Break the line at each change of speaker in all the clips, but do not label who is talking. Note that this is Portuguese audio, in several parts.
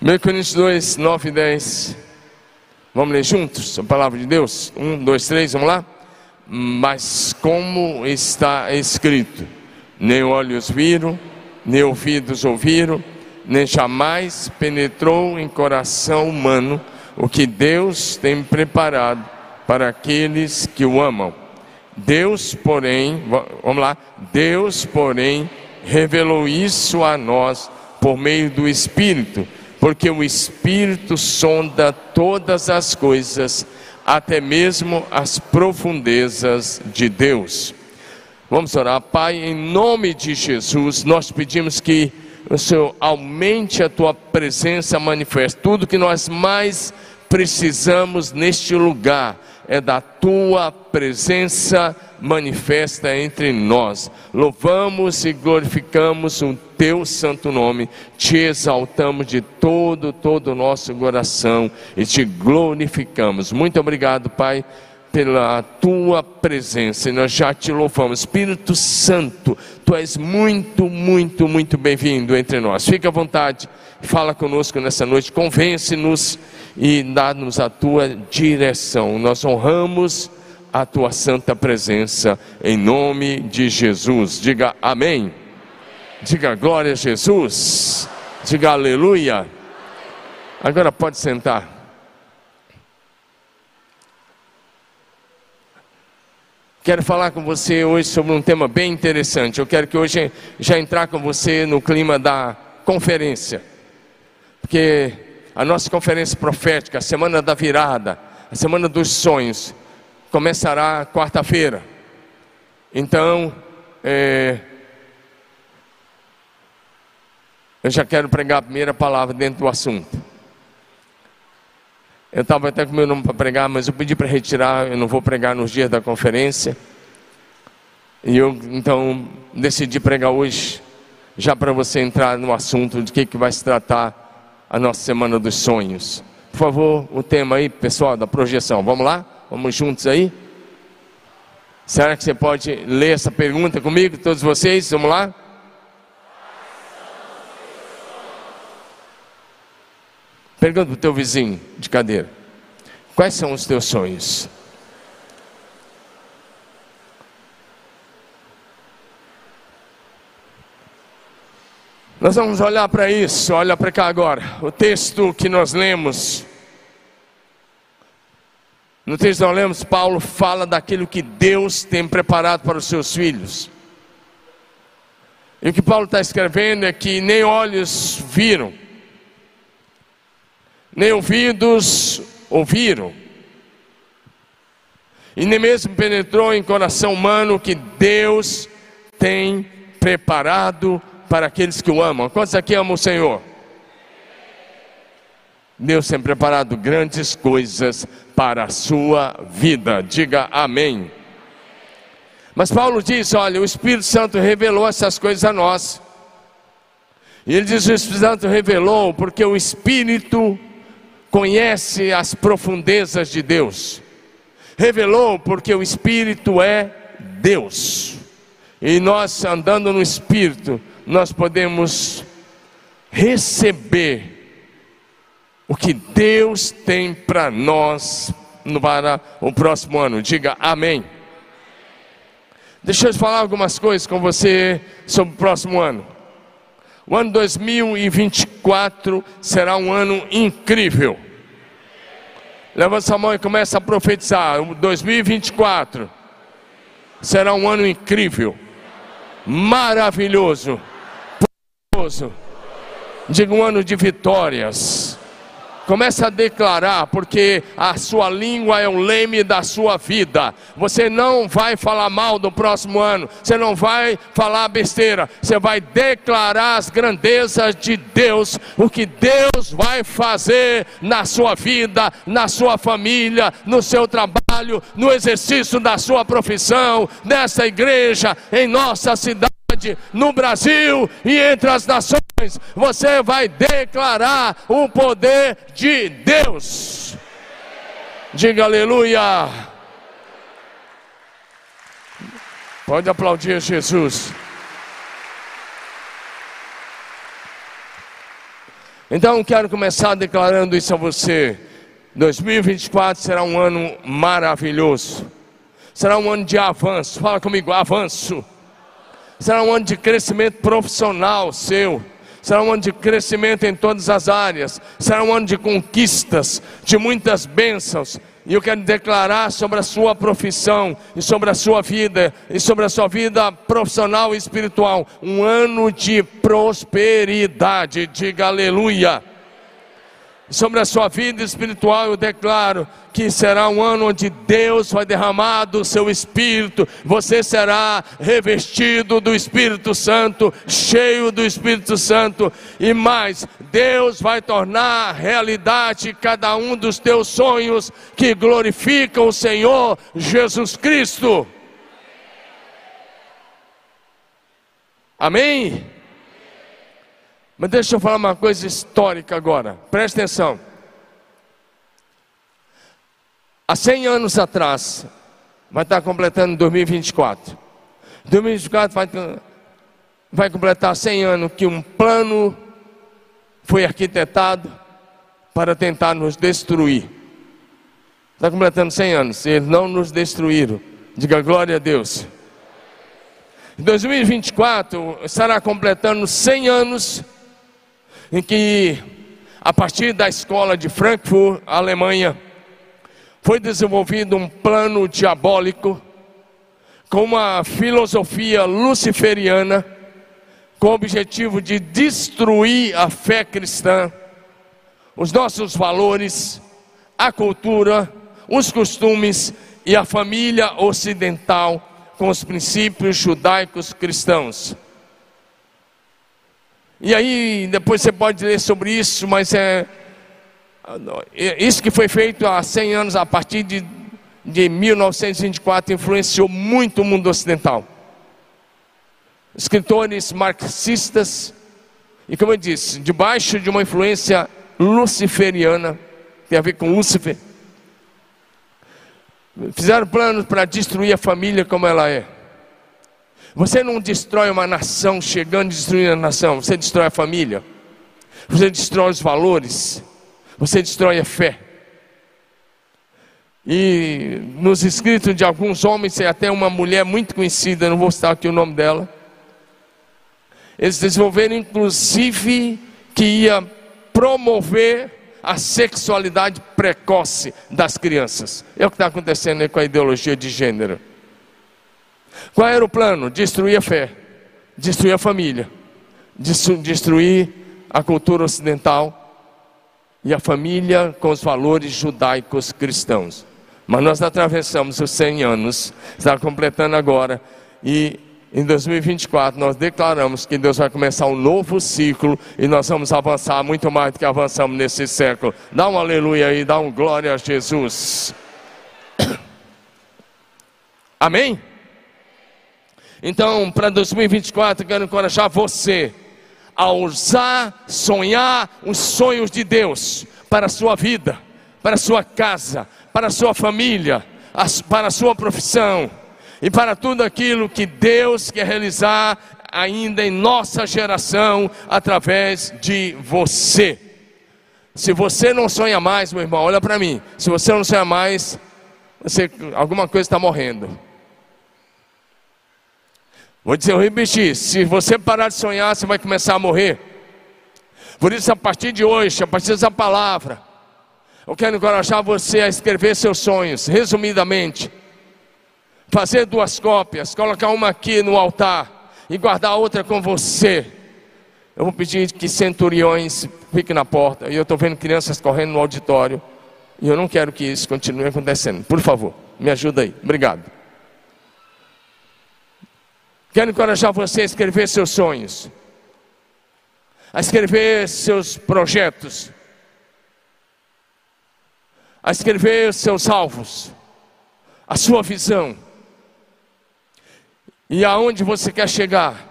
1 Coríntios 2, 9 e 10. Vamos ler juntos a palavra de Deus? Um, dois, três, vamos lá? Mas como está escrito: nem olhos viram, nem ouvidos ouviram, nem jamais penetrou em coração humano o que Deus tem preparado para aqueles que o amam. Deus, porém, vamos lá, Deus, porém, revelou isso a nós por meio do Espírito, porque o Espírito sonda todas as coisas, até mesmo as profundezas de Deus. Vamos orar, Pai, em nome de Jesus, nós pedimos que o Senhor aumente a tua presença manifesta, tudo que nós mais precisamos neste lugar é da tua presença manifesta entre nós. Louvamos e glorificamos o teu santo nome, te exaltamos de todo, todo o nosso coração e te glorificamos. Muito obrigado, Pai pela tua presença e nós já te louvamos. Espírito Santo, tu és muito, muito, muito bem-vindo entre nós. Fica à vontade, fala conosco nessa noite, convence-nos e dá-nos a tua direção. Nós honramos a tua santa presença em nome de Jesus. Diga amém. Diga glória a Jesus. Diga aleluia. Agora pode sentar. Quero falar com você hoje sobre um tema bem interessante. Eu quero que hoje já entrar com você no clima da conferência. Porque a nossa conferência profética, a semana da virada, a semana dos sonhos, começará quarta-feira. Então, é, eu já quero pregar a primeira palavra dentro do assunto. Eu estava até com meu nome para pregar, mas eu pedi para retirar, eu não vou pregar nos dias da conferência. E eu então decidi pregar hoje, já para você entrar no assunto de que, que vai se tratar a nossa Semana dos Sonhos. Por favor, o tema aí, pessoal, da projeção. Vamos lá? Vamos juntos aí? Será que você pode ler essa pergunta comigo, todos vocês? Vamos lá? Pergunta para o teu vizinho de cadeira: Quais são os teus sonhos? Nós vamos olhar para isso, olha para cá agora. O texto que nós lemos, no texto que lemos, Paulo fala daquilo que Deus tem preparado para os seus filhos. E o que Paulo está escrevendo é que nem olhos viram, nem ouvidos ouviram, e nem mesmo penetrou em coração humano que Deus tem preparado para aqueles que o amam. Quantos aqui amam o Senhor? Deus tem preparado grandes coisas para a sua vida. Diga amém. Mas Paulo diz: olha, o Espírito Santo revelou essas coisas a nós. E ele diz: o Espírito Santo revelou porque o Espírito conhece as profundezas de Deus. Revelou porque o Espírito é Deus. E nós andando no Espírito, nós podemos receber o que Deus tem para nós para o próximo ano. Diga amém. Deixa eu falar algumas coisas com você sobre o próximo ano. O ano 2024 será um ano incrível. Levanta sua mão e começa a profetizar. O 2024 será um ano incrível, maravilhoso, poderoso. Diga um ano de vitórias Começa a declarar, porque a sua língua é o leme da sua vida. Você não vai falar mal do próximo ano, você não vai falar besteira, você vai declarar as grandezas de Deus, o que Deus vai fazer na sua vida, na sua família, no seu trabalho, no exercício da sua profissão, nessa igreja, em nossa cidade no Brasil e entre as nações, você vai declarar o poder de Deus. Diga aleluia. Pode aplaudir Jesus. Então quero começar declarando isso a você. 2024 será um ano maravilhoso. Será um ano de avanço. Fala comigo, avanço. Será um ano de crescimento profissional seu. Será um ano de crescimento em todas as áreas. Será um ano de conquistas, de muitas bênçãos. E eu quero declarar sobre a sua profissão, e sobre a sua vida, e sobre a sua vida profissional e espiritual, um ano de prosperidade. Diga aleluia sobre a sua vida espiritual, eu declaro que será um ano onde Deus vai derramar do seu espírito, você será revestido do Espírito Santo, cheio do Espírito Santo, e mais, Deus vai tornar realidade cada um dos teus sonhos que glorificam o Senhor Jesus Cristo. Amém? Mas deixa eu falar uma coisa histórica agora, presta atenção. Há 100 anos atrás, vai estar completando 2024. 2024 vai, vai completar 100 anos que um plano foi arquitetado para tentar nos destruir. Está completando 100 anos, eles não nos destruíram. Diga glória a Deus. Em 2024 estará completando 100 anos em que, a partir da escola de Frankfurt, Alemanha, foi desenvolvido um plano diabólico com uma filosofia luciferiana, com o objetivo de destruir a fé cristã, os nossos valores, a cultura, os costumes e a família ocidental com os princípios judaicos cristãos. E aí, depois você pode ler sobre isso, mas é, é isso que foi feito há 100 anos, a partir de, de 1924, influenciou muito o mundo ocidental. Escritores marxistas, e como eu disse, debaixo de uma influência luciferiana, tem a ver com Lúcifer, fizeram planos para destruir a família como ela é. Você não destrói uma nação chegando e destruindo a nação, você destrói a família, você destrói os valores, você destrói a fé. E nos escritos de alguns homens, tem até uma mulher muito conhecida, não vou citar aqui o nome dela. Eles desenvolveram inclusive que ia promover a sexualidade precoce das crianças. É o que está acontecendo com a ideologia de gênero. Qual era o plano? Destruir a fé, destruir a família, destruir a cultura ocidental e a família com os valores judaicos cristãos. Mas nós atravessamos os 100 anos, está completando agora, e em 2024 nós declaramos que Deus vai começar um novo ciclo e nós vamos avançar muito mais do que avançamos nesse século. Dá um aleluia aí, dá um glória a Jesus. Amém? Então, para 2024, quero encorajar você a ousar sonhar os sonhos de Deus para a sua vida, para a sua casa, para a sua família, para a sua profissão e para tudo aquilo que Deus quer realizar ainda em nossa geração através de você. Se você não sonha mais, meu irmão, olha para mim. Se você não sonha mais, você, alguma coisa está morrendo. Vou dizer, eu repetir: se você parar de sonhar, você vai começar a morrer. Por isso, a partir de hoje, a partir dessa palavra, eu quero encorajar você a escrever seus sonhos, resumidamente. Fazer duas cópias, colocar uma aqui no altar e guardar a outra com você. Eu vou pedir que centuriões fiquem na porta. E eu estou vendo crianças correndo no auditório. E eu não quero que isso continue acontecendo. Por favor, me ajuda aí. Obrigado. Quero encorajar você a escrever seus sonhos, a escrever seus projetos, a escrever seus alvos, a sua visão e aonde você quer chegar.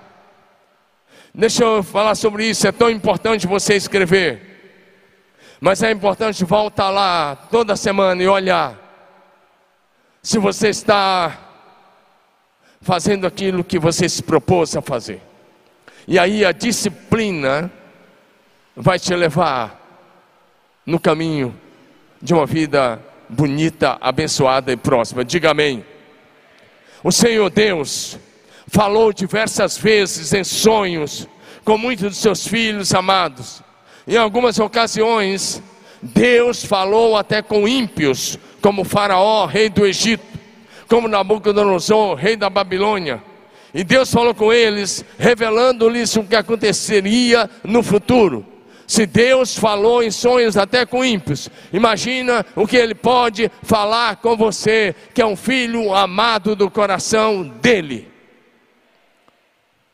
Deixa eu falar sobre isso, é tão importante você escrever. Mas é importante voltar lá toda semana e olhar se você está fazendo aquilo que você se propôs a fazer. E aí a disciplina vai te levar no caminho de uma vida bonita, abençoada e próxima. Diga amém. O Senhor Deus falou diversas vezes em sonhos com muitos dos seus filhos amados. Em algumas ocasiões, Deus falou até com ímpios, como Faraó, rei do Egito, como Nabucodonosor, rei da Babilônia. E Deus falou com eles, revelando-lhes o que aconteceria no futuro. Se Deus falou em sonhos até com ímpios, imagina o que Ele pode falar com você, que é um filho amado do coração dEle.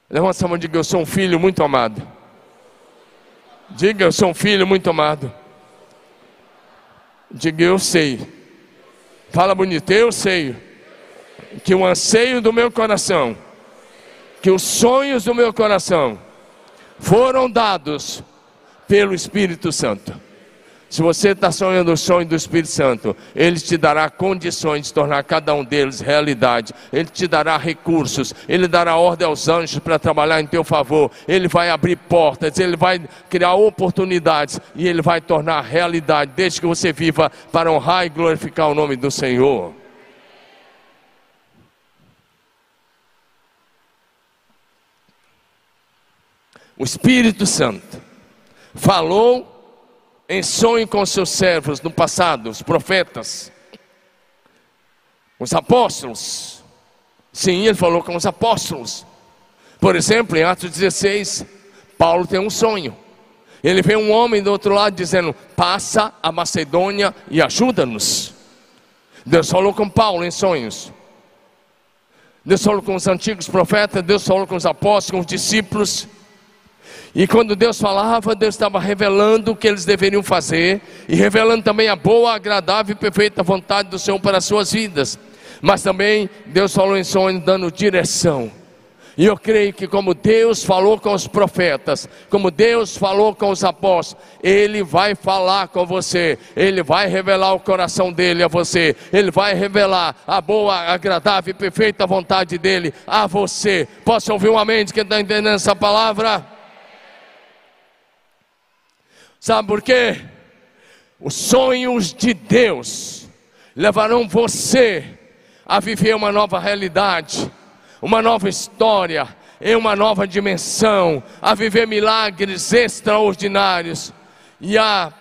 Levanta a mão e diga: Eu sou um filho muito amado. Diga: Eu sou um filho muito amado. Diga: Eu sei. Fala bonito, eu sei. Que o anseio do meu coração, que os sonhos do meu coração foram dados pelo Espírito Santo. Se você está sonhando o sonho do Espírito Santo, Ele te dará condições de tornar cada um deles realidade. Ele te dará recursos, Ele dará ordem aos anjos para trabalhar em teu favor. Ele vai abrir portas, Ele vai criar oportunidades e Ele vai tornar realidade, desde que você viva para honrar e glorificar o nome do Senhor. O Espírito Santo falou em sonho com seus servos no passado, os profetas, os apóstolos. Sim, ele falou com os apóstolos. Por exemplo, em Atos 16, Paulo tem um sonho. Ele vê um homem do outro lado dizendo: Passa a Macedônia e ajuda-nos. Deus falou com Paulo em sonhos. Deus falou com os antigos profetas, Deus falou com os apóstolos, com os discípulos. E quando Deus falava, Deus estava revelando o que eles deveriam fazer e revelando também a boa, agradável e perfeita vontade do Senhor para as suas vidas. Mas também Deus falou em sonho, dando direção. E eu creio que, como Deus falou com os profetas, como Deus falou com os apóstolos, Ele vai falar com você, Ele vai revelar o coração dele a você, Ele vai revelar a boa, agradável e perfeita vontade dele a você. Posso ouvir um amém de quem está entendendo essa palavra? Sabe por quê? Os sonhos de Deus levarão você a viver uma nova realidade, uma nova história, em uma nova dimensão, a viver milagres extraordinários e a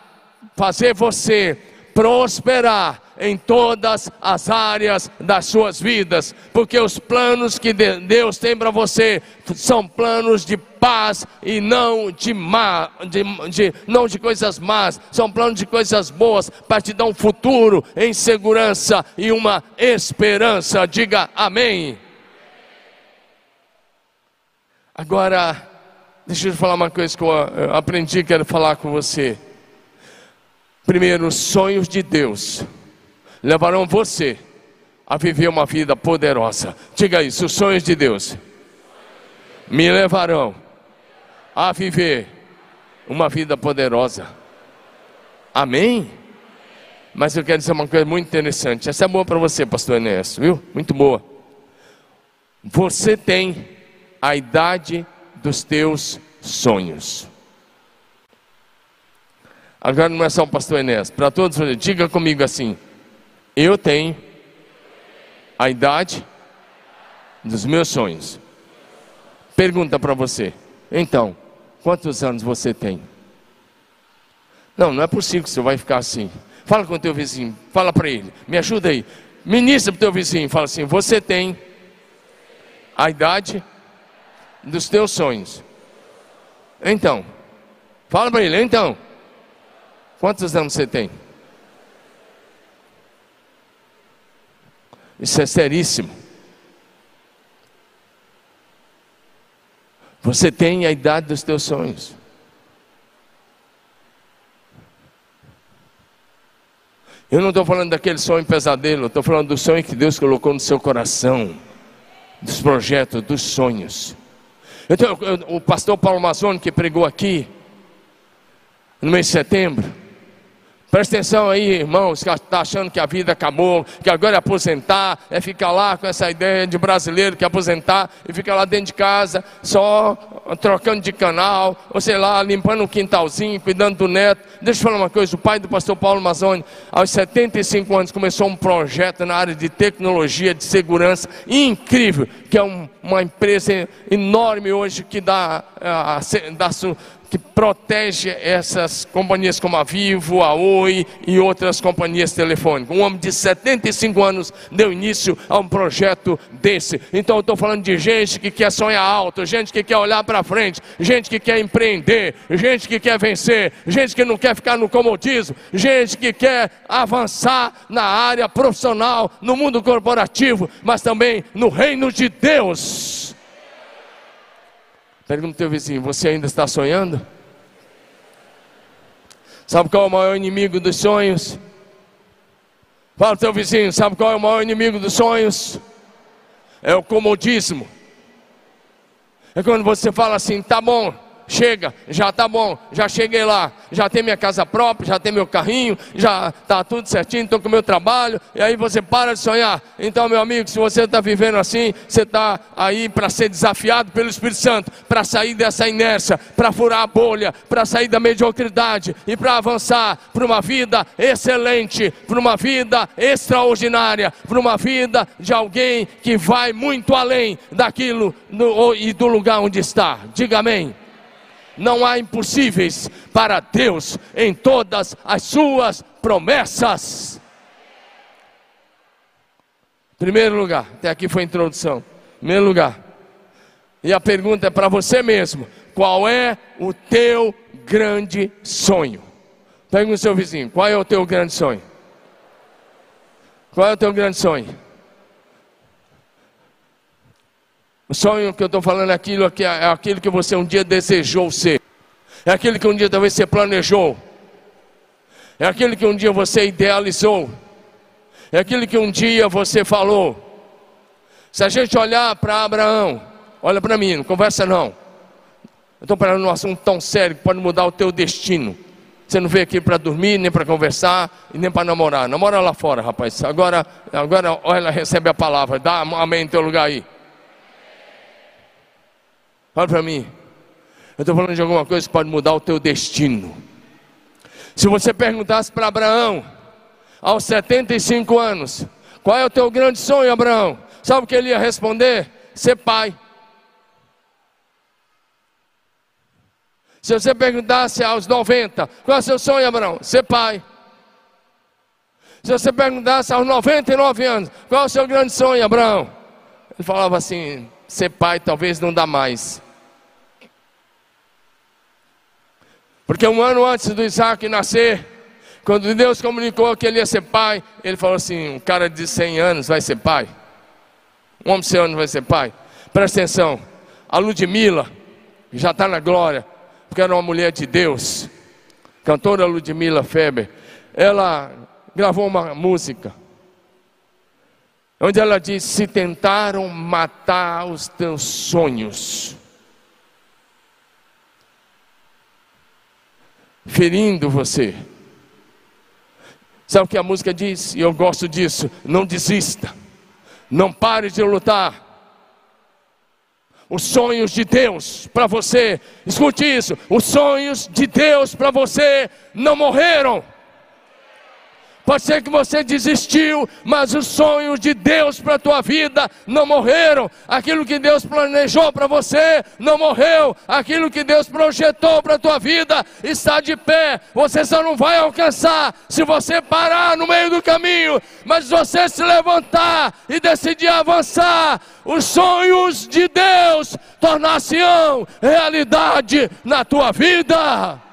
fazer você prosperar em todas as áreas das suas vidas, porque os planos que Deus tem para você são planos de paz e não de, má, de, de, não de coisas más, são planos de coisas boas para te dar um futuro em segurança e uma esperança. Diga amém. Agora, deixa eu falar uma coisa que eu aprendi, quero falar com você. Primeiro, os sonhos de Deus levarão você a viver uma vida poderosa. Diga isso: os sonhos de Deus me levarão a viver uma vida poderosa. Amém? Mas eu quero dizer uma coisa muito interessante. Essa é boa para você, pastor Enéas, viu? Muito boa. Você tem a idade dos teus sonhos. Agora não é só o pastor Enéas, para todos, diga comigo assim: eu tenho a idade dos meus sonhos. Pergunta para você. Então, quantos anos você tem? Não, não é possível que você vai ficar assim. Fala com o teu vizinho, fala para ele, me ajuda aí. Ministra para o teu vizinho, fala assim: você tem a idade dos teus sonhos. Então, fala para ele, então, quantos anos você tem? Isso é seríssimo. Você tem a idade dos teus sonhos. Eu não estou falando daquele sonho pesadelo, estou falando do sonho que Deus colocou no seu coração, dos projetos, dos sonhos. Então, o pastor Paulo Mazzoni que pregou aqui no mês de setembro, Presta atenção aí, irmãos, que está achando que a vida acabou, que agora é aposentar, é ficar lá com essa ideia de brasileiro que é aposentar e fica lá dentro de casa, só trocando de canal, ou sei lá, limpando um quintalzinho, cuidando do neto. Deixa eu falar uma coisa: o pai do pastor Paulo Mazzoni, aos 75 anos, começou um projeto na área de tecnologia, de segurança, incrível, que é um, uma empresa enorme hoje que dá, eh, dá que protege essas companhias como a Vivo, a Oi e outras companhias telefônicas. Um homem de 75 anos deu início a um projeto desse. Então eu estou falando de gente que quer sonhar alto, gente que quer olhar para frente, gente que quer empreender, gente que quer vencer, gente que não quer ficar no comodismo, gente que quer avançar na área profissional, no mundo corporativo, mas também no reino de Deus. Pergunta ao teu vizinho: você ainda está sonhando? Sabe qual é o maior inimigo dos sonhos? Fala ao teu vizinho: sabe qual é o maior inimigo dos sonhos? É o comodismo. É quando você fala assim: tá bom, chega, já está bom, já cheguei lá, já tem minha casa própria, já tem meu carrinho, já está tudo certinho, estou com meu trabalho, e aí você para de sonhar. Então, meu amigo, se você está vivendo assim, você está aí para ser desafiado pelo Espírito Santo, para sair dessa inércia, para furar a bolha, para sair da mediocridade e para avançar para uma vida excelente, para uma vida extraordinária, para uma vida de alguém que vai muito além daquilo e do lugar onde está. Diga amém. Não há impossíveis para Deus em todas as suas promessas. Primeiro lugar, até aqui foi a introdução. Primeiro lugar. E a pergunta é para você mesmo: qual é o teu grande sonho? Pergunta o seu vizinho: qual é o teu grande sonho? Qual é o teu grande sonho? O sonho que eu estou falando é aquilo, que é aquilo que você um dia desejou ser. É aquilo que um dia talvez você planejou. É aquilo que um dia você idealizou. É aquilo que um dia você falou. Se a gente olhar para Abraão, olha para mim, não conversa não. Eu estou falando um assunto tão sério que pode mudar o teu destino. Você não veio aqui para dormir, nem para conversar e nem para namorar. Namora lá fora, rapaz. Agora, agora olha, recebe a palavra. Dá amém no teu lugar aí. Olha para mim. Eu estou falando de alguma coisa que pode mudar o teu destino. Se você perguntasse para Abraão, aos 75 anos, qual é o teu grande sonho, Abraão? Sabe o que ele ia responder? Ser pai. Se você perguntasse aos 90, qual é o seu sonho, Abraão? Ser pai. Se você perguntasse aos 99 anos, qual é o seu grande sonho, Abraão? Ele falava assim: ser pai talvez não dá mais. Porque um ano antes do Isaac nascer, quando Deus comunicou que ele ia ser pai, ele falou assim: um cara de 100 anos vai ser pai. Um homem de 100 anos vai ser pai. Presta atenção, a Ludmilla já está na glória, porque era uma mulher de Deus. Cantora Ludmilla Feber, ela gravou uma música onde ela diz: Se tentaram matar os teus sonhos, ferindo você. Sabe o que a música diz? E eu gosto disso. Não desista. Não pare de lutar. Os sonhos de Deus para você, escute isso: os sonhos de Deus para você não morreram. Pode ser que você desistiu, mas os sonhos de Deus para a tua vida não morreram. Aquilo que Deus planejou para você não morreu. Aquilo que Deus projetou para a tua vida está de pé. Você só não vai alcançar se você parar no meio do caminho, mas você se levantar e decidir avançar, os sonhos de Deus tornar-se-ão realidade na tua vida.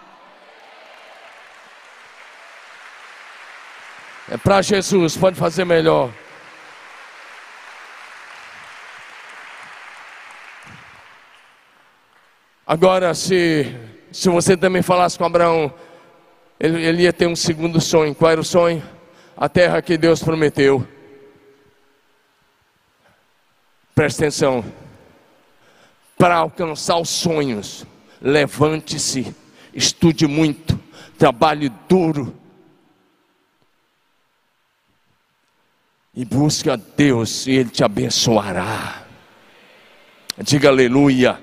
É para Jesus, pode fazer melhor. Agora, se, se você também falasse com Abraão, ele, ele ia ter um segundo sonho. Qual era o sonho? A terra que Deus prometeu. Presta atenção. Para alcançar os sonhos, levante-se, estude muito, trabalhe duro e busca Deus e Ele te abençoará. Diga aleluia.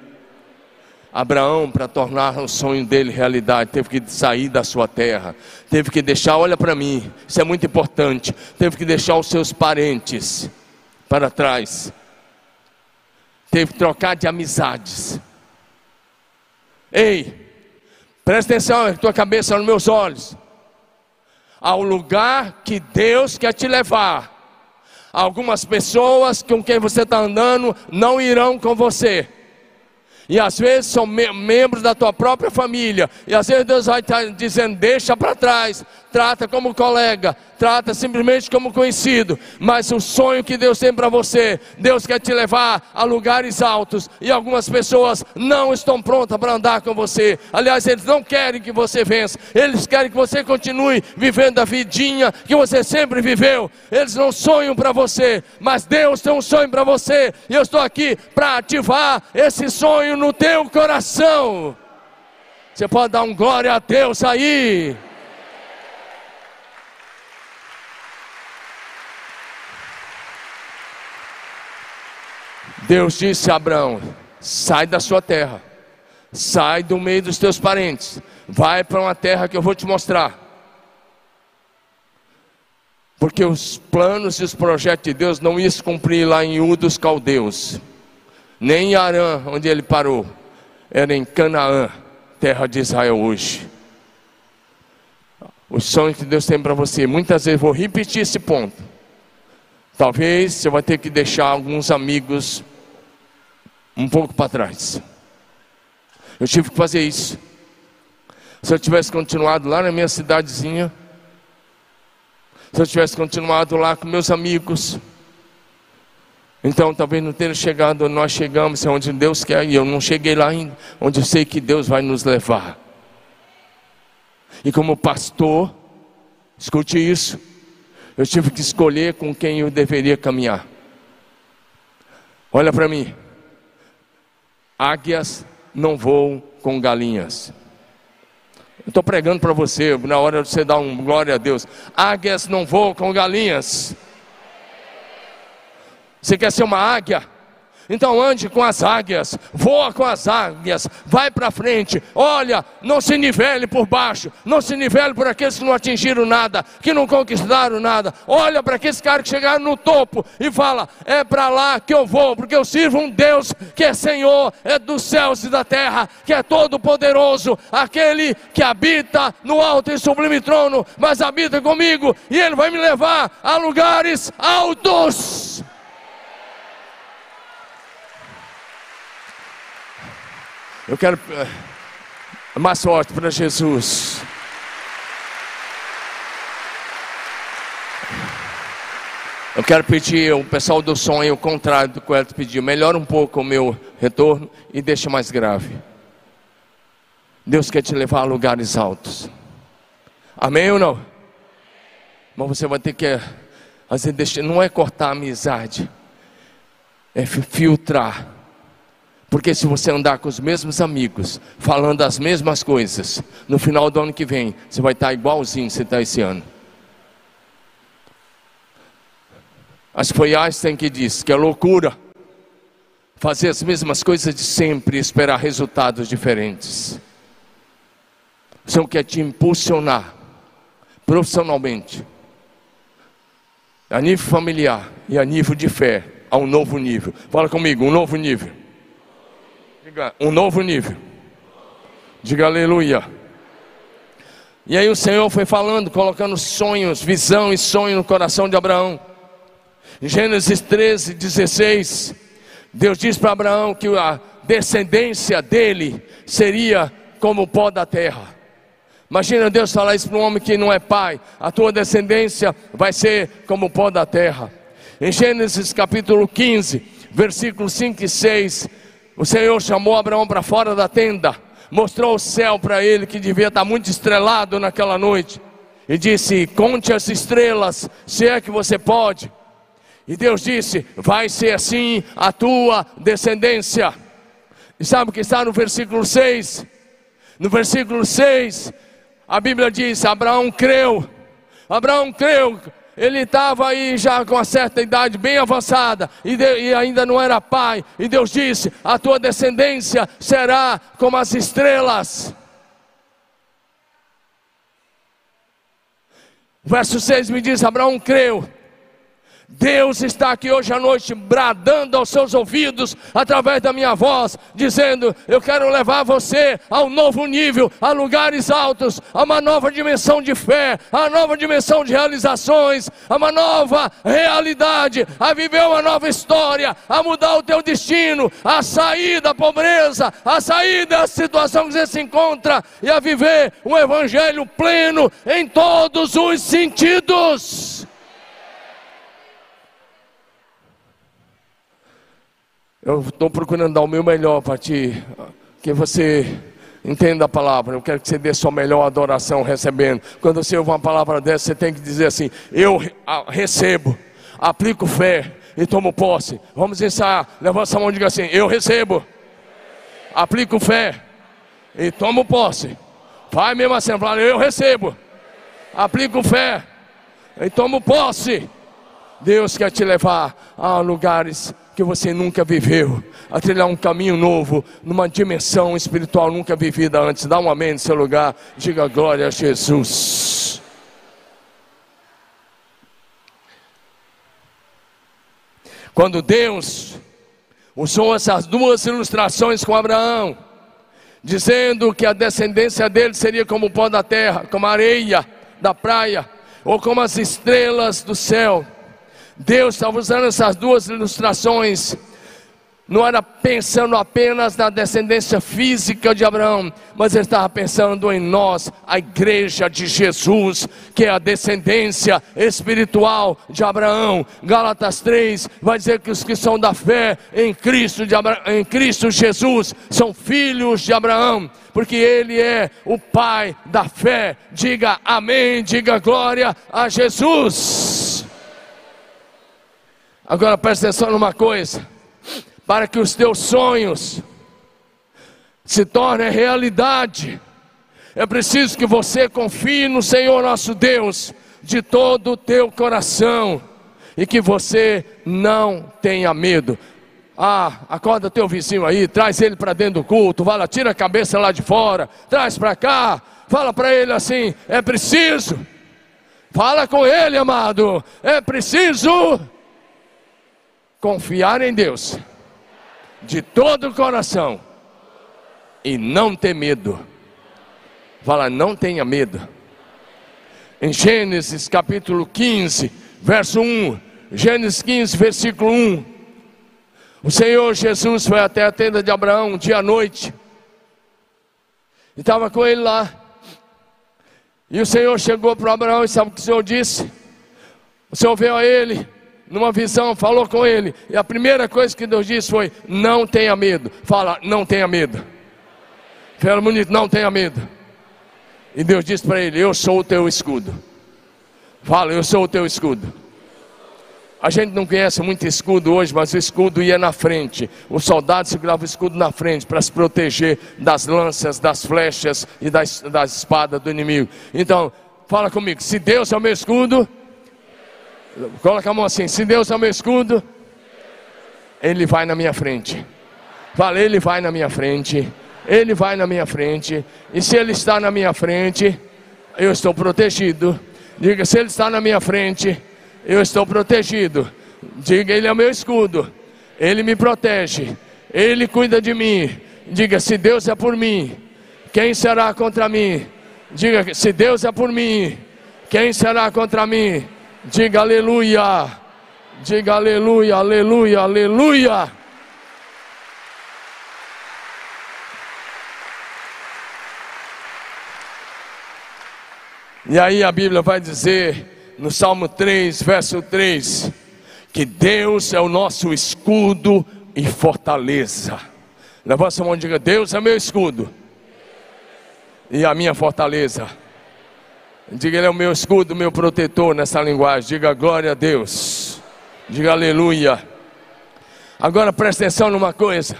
Abraão, para tornar o sonho dele realidade, teve que sair da sua terra, teve que deixar, olha para mim, isso é muito importante, teve que deixar os seus parentes para trás, teve que trocar de amizades. Ei, presta atenção, tua cabeça nos meus olhos, ao lugar que Deus quer te levar. Algumas pessoas com quem você está andando não irão com você. E às vezes são me membros da tua própria família. E às vezes Deus vai estar dizendo: deixa para trás, trata como colega, trata simplesmente como conhecido. Mas o sonho que Deus tem para você, Deus quer te levar a lugares altos. E algumas pessoas não estão prontas para andar com você. Aliás, eles não querem que você vença. Eles querem que você continue vivendo a vidinha que você sempre viveu. Eles não sonham para você, mas Deus tem um sonho para você. E eu estou aqui para ativar esse sonho no teu coração. Você pode dar um glória a Deus aí. Deus disse a Abraão: sai da sua terra, sai do meio dos teus parentes, vai para uma terra que eu vou te mostrar. Porque os planos e os projetos de Deus não iam se cumprir lá em U dos Caldeus, nem em Arã, onde ele parou, era em Canaã, terra de Israel hoje. O sonho que Deus tem para você, muitas vezes vou repetir esse ponto. Talvez você vai ter que deixar alguns amigos um pouco para trás. Eu tive que fazer isso. Se eu tivesse continuado lá na minha cidadezinha, se eu tivesse continuado lá com meus amigos, então talvez não tenha chegado onde nós chegamos, é onde Deus quer, e eu não cheguei lá ainda, onde eu sei que Deus vai nos levar. E como pastor, escute isso, eu tive que escolher com quem eu deveria caminhar. Olha para mim. Águias não voam com galinhas. Eu estou pregando para você, na hora de você dar um glória a Deus. Águias não voam com galinhas. Você quer ser uma águia? Então ande com as águias, voa com as águias, vai para frente. Olha, não se nivele por baixo, não se nivele por aqueles que não atingiram nada, que não conquistaram nada. Olha para aqueles caras que chegaram no topo e fala: é para lá que eu vou, porque eu sirvo um Deus que é Senhor, é dos céus e da terra, que é todo poderoso, aquele que habita no alto e sublime trono, mas habita comigo e ele vai me levar a lugares altos. Eu quero eh, mais sorte para Jesus. Eu quero pedir o pessoal do sonho, o contrário do que o Elton pediu. Melhora um pouco o meu retorno e deixa mais grave. Deus quer te levar a lugares altos. Amém ou não? Mas você vai ter que, às vezes, não é cortar a amizade, é filtrar porque se você andar com os mesmos amigos, falando as mesmas coisas, no final do ano que vem, você vai estar igualzinho você está esse ano. Acho que foi Einstein que disse que é loucura fazer as mesmas coisas de sempre e esperar resultados diferentes. O Senhor quer te impulsionar profissionalmente, a nível familiar e a nível de fé, a um novo nível. Fala comigo, um novo nível. Diga, um novo nível. Diga aleluia. E aí o Senhor foi falando, colocando sonhos, visão e sonho no coração de Abraão. Em Gênesis 13, 16, Deus diz para Abraão que a descendência dele seria como o pó da terra. Imagina Deus falar isso para um homem que não é pai: a tua descendência vai ser como o pó da terra. Em Gênesis capítulo 15, versículos 5 e 6, o Senhor chamou Abraão para fora da tenda, mostrou o céu para ele que devia estar muito estrelado naquela noite, e disse: Conte as estrelas, se é que você pode. E Deus disse: Vai ser assim a tua descendência. E sabe o que está no versículo 6? No versículo 6, a Bíblia diz: Abraão creu. Abraão creu ele estava aí já com uma certa idade bem avançada e, de, e, ainda não era pai. E Deus disse: A tua descendência será como as estrelas. Verso 6 me diz: Abraão creu Deus está aqui hoje à noite bradando aos seus ouvidos através da minha voz, dizendo: Eu quero levar você a um novo nível, a lugares altos, a uma nova dimensão de fé, a uma nova dimensão de realizações, a uma nova realidade, a viver uma nova história, a mudar o teu destino, a sair da pobreza, a sair da situação que você se encontra e a viver um evangelho pleno em todos os sentidos. Eu estou procurando dar o meu melhor para ti, que você entenda a palavra. Eu quero que você dê sua melhor adoração recebendo. Quando você ouve uma palavra dessa, você tem que dizer assim: Eu recebo, aplico fé e tomo posse. Vamos ensaiar. Levanta a mão e diga assim: Eu recebo, aplico fé e tomo posse. Vai mesmo assim, eu recebo, aplico fé e tomo posse. Deus quer te levar a lugares que você nunca viveu, a trilhar um caminho novo, numa dimensão espiritual nunca vivida antes. Dá um amém no seu lugar, diga glória a Jesus. Quando Deus usou essas duas ilustrações com Abraão, dizendo que a descendência dele seria como o pó da terra, como a areia da praia, ou como as estrelas do céu. Deus estava usando essas duas ilustrações, não era pensando apenas na descendência física de Abraão, mas ele estava pensando em nós, a igreja de Jesus, que é a descendência espiritual de Abraão. Gálatas 3 vai dizer que os que são da fé em Cristo, de Abra... em Cristo Jesus são filhos de Abraão, porque ele é o pai da fé. Diga amém, diga glória a Jesus. Agora presta atenção numa coisa: para que os teus sonhos se tornem realidade, é preciso que você confie no Senhor nosso Deus de todo o teu coração e que você não tenha medo. Ah, acorda teu vizinho aí, traz ele para dentro do culto, vai lá, tira a cabeça lá de fora, traz para cá, fala para ele assim: é preciso. Fala com ele, amado, é preciso confiar em Deus de todo o coração e não ter medo. Fala, não tenha medo. Em Gênesis capítulo 15, verso 1, Gênesis 15, versículo 1. O Senhor Jesus foi até a tenda de Abraão um dia à noite. E estava com ele lá. E o Senhor chegou para Abraão e sabe o que o Senhor disse? O Senhor veio a ele numa visão, falou com ele, e a primeira coisa que Deus disse foi: Não tenha medo. Fala, não tenha medo. Fala bonito, não tenha medo. E Deus disse para ele: Eu sou o teu escudo. Fala, eu sou o teu escudo. A gente não conhece muito escudo hoje, mas o escudo ia na frente. O soldado segurava o escudo na frente para se proteger das lanças, das flechas e das, das espadas do inimigo. Então, fala comigo: se Deus é o meu escudo, Coloca a mão assim: se Deus é o meu escudo, Ele vai na minha frente. Fala, Ele vai na minha frente. Ele vai na minha frente. E se Ele está na minha frente, eu estou protegido. Diga, se Ele está na minha frente, eu estou protegido. Diga, Ele é o meu escudo. Ele me protege. Ele cuida de mim. Diga, se Deus é por mim, quem será contra mim? Diga, se Deus é por mim, quem será contra mim? Diga aleluia. Diga aleluia, aleluia, aleluia. E aí a Bíblia vai dizer no Salmo 3, verso 3, que Deus é o nosso escudo e fortaleza. Levanta a mão e diga: Deus é meu escudo e a minha fortaleza. Diga, Ele é o meu escudo, meu protetor nessa linguagem. Diga glória a Deus. Diga aleluia. Agora preste atenção numa coisa: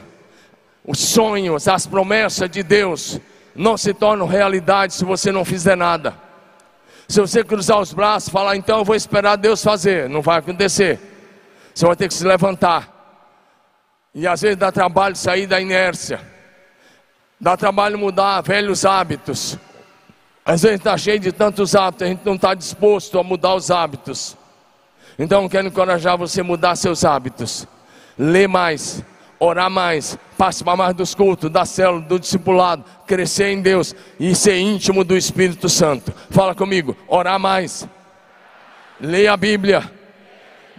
os sonhos, as promessas de Deus não se tornam realidade se você não fizer nada. Se você cruzar os braços, falar, então eu vou esperar Deus fazer, não vai acontecer. Você vai ter que se levantar. E às vezes dá trabalho sair da inércia, dá trabalho mudar velhos hábitos. Às vezes está cheio de tantos hábitos, a gente não está disposto a mudar os hábitos. Então eu quero encorajar você a mudar seus hábitos. Lê mais, orar mais, participar mais dos cultos, da célula, do discipulado, crescer em Deus e ser íntimo do Espírito Santo. Fala comigo, orar mais, leia a Bíblia,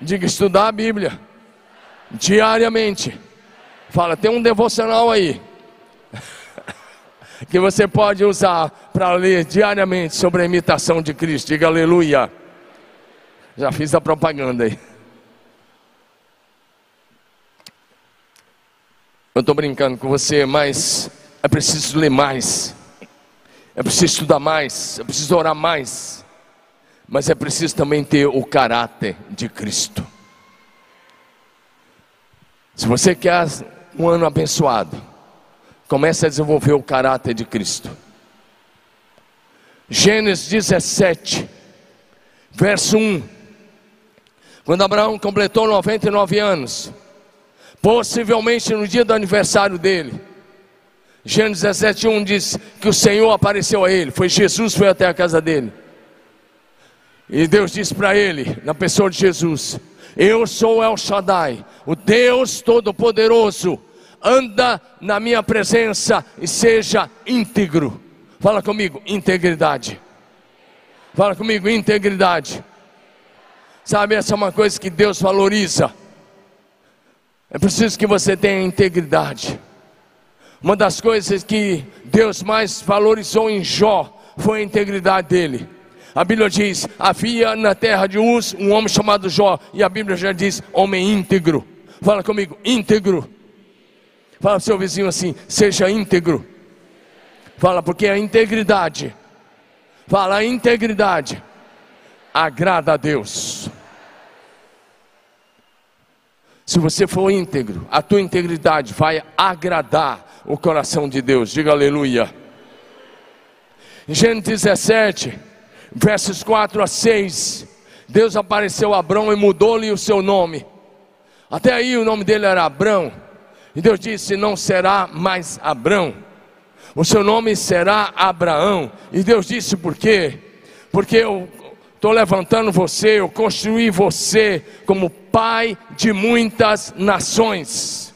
diga estudar a Bíblia, diariamente. Fala, tem um devocional aí, que você pode usar para ler diariamente sobre a imitação de Cristo. Diga aleluia. Já fiz a propaganda aí. Eu estou brincando com você, mas é preciso ler mais, é preciso estudar mais, é preciso orar mais, mas é preciso também ter o caráter de Cristo. Se você quer um ano abençoado, comece a desenvolver o caráter de Cristo. Gênesis 17, verso 1. Quando Abraão completou 99 anos, possivelmente no dia do aniversário dele. Gênesis 17:1 diz que o Senhor apareceu a ele, foi Jesus foi até a casa dele. E Deus disse para ele, na pessoa de Jesus: Eu sou El Shaddai, o Deus Todo-Poderoso. Anda na minha presença e seja íntegro. Fala comigo, integridade. Fala comigo, integridade. Sabe, essa é uma coisa que Deus valoriza. É preciso que você tenha integridade. Uma das coisas que Deus mais valorizou em Jó foi a integridade dele. A Bíblia diz: havia na terra de Uz um homem chamado Jó, e a Bíblia já diz: homem íntegro. Fala comigo, íntegro. Fala para seu vizinho assim: seja íntegro. Fala, porque a integridade, fala, a integridade agrada a Deus. Se você for íntegro, a tua integridade vai agradar o coração de Deus. Diga aleluia. Gênesis 17, versos 4 a 6, Deus apareceu a Abrão e mudou-lhe o seu nome. Até aí o nome dele era Abrão. E Deus disse: Não será mais Abrão, o seu nome será Abraão. E Deus disse: Por quê? Porque eu estou levantando você, eu construí você como pai de muitas nações.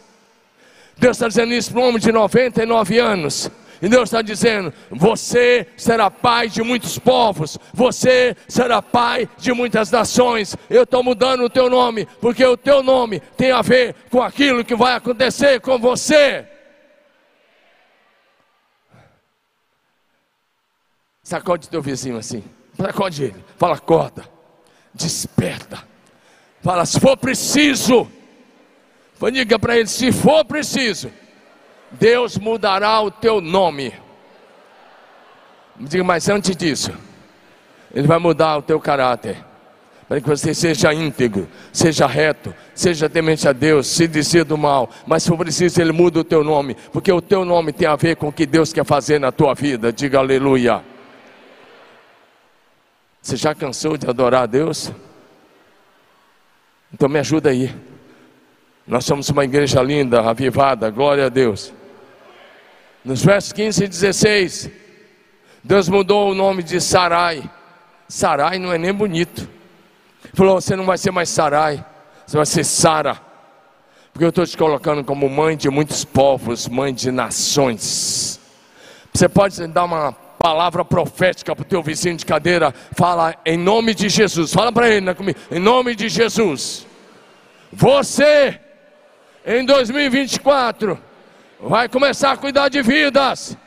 Deus está dizendo isso para um homem de 99 anos. E Deus está dizendo: Você será pai de muitos povos, você será pai de muitas nações. Eu estou mudando o teu nome, porque o teu nome tem a ver com aquilo que vai acontecer com você. Sacode teu vizinho assim, sacode ele, fala: acorda, desperta. Fala, se for preciso, diga para ele: se for preciso, Deus mudará o teu nome. Diga, mas antes disso, Ele vai mudar o teu caráter. Para que você seja íntegro, seja reto, seja temente a Deus, se dizer do mal, mas se for preciso, Ele muda o teu nome, porque o teu nome tem a ver com o que Deus quer fazer na tua vida. Diga aleluia. Você já cansou de adorar a Deus? Então me ajuda aí. Nós somos uma igreja linda, avivada, glória a Deus. Nos versos 15 e 16, Deus mudou o nome de Sarai. Sarai não é nem bonito. Falou: você não vai ser mais Sarai, você vai ser Sara. Porque eu estou te colocando como mãe de muitos povos, mãe de nações. Você pode dar uma palavra profética para o teu vizinho de cadeira, fala em nome de Jesus, fala para ele, né, comigo, em nome de Jesus. Você, em 2024, vai começar a cuidar de vidas,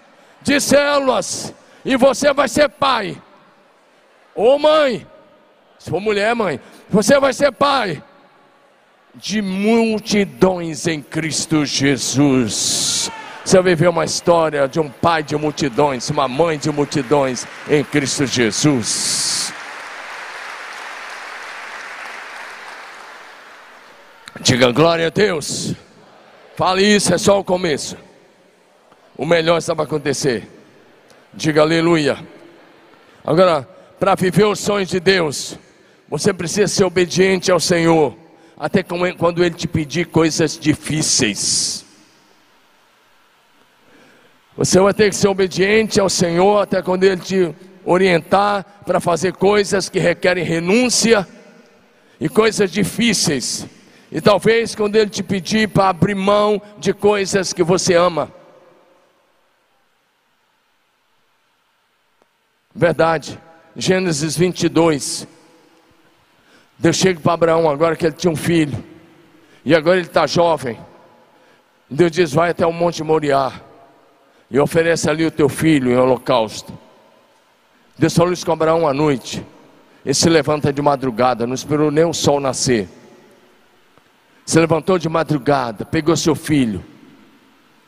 de células, e você vai ser pai, ou mãe, se for mulher, mãe, você vai ser pai de multidões em Cristo Jesus. Você vai ver uma história de um pai de multidões, uma mãe de multidões em Cristo Jesus. Diga glória a Deus. Fale isso, é só o começo. O melhor está para acontecer. Diga aleluia. Agora, para viver os sonhos de Deus, você precisa ser obediente ao Senhor, até quando Ele te pedir coisas difíceis. Você vai ter que ser obediente ao Senhor até quando Ele te orientar para fazer coisas que requerem renúncia e coisas difíceis. E talvez quando Ele te pedir para abrir mão de coisas que você ama. Verdade. Gênesis 22. Deus chega para Abraão agora que ele tinha um filho. E agora ele está jovem. Deus diz: Vai até o Monte Moriá. E oferece ali o teu filho em holocausto. Deus falou isso com Abraão à noite. Ele se levanta de madrugada, não esperou nem o sol nascer. Se levantou de madrugada, pegou seu filho,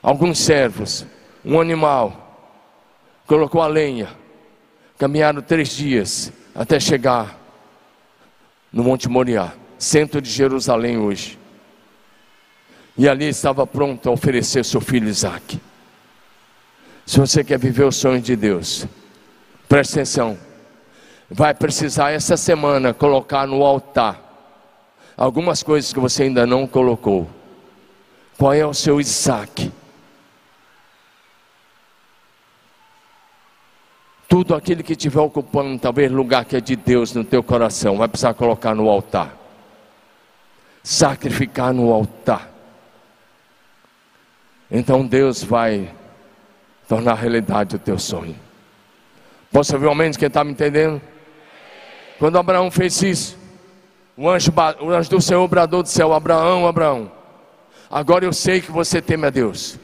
alguns servos, um animal, colocou a lenha, caminharam três dias até chegar no Monte Moriá, centro de Jerusalém hoje. E ali estava pronto a oferecer seu filho Isaac. Se você quer viver os sonhos de Deus, preste atenção. Vai precisar essa semana colocar no altar algumas coisas que você ainda não colocou. Qual é o seu Isaac? Tudo aquilo que estiver ocupando talvez lugar que é de Deus no teu coração, vai precisar colocar no altar. Sacrificar no altar. Então Deus vai tornar realidade o teu sonho. Posso quem está me entendendo? Quando Abraão fez isso, o anjo, o anjo do Senhor bradou do céu: Abraão, Abraão, agora eu sei que você teme a Deus.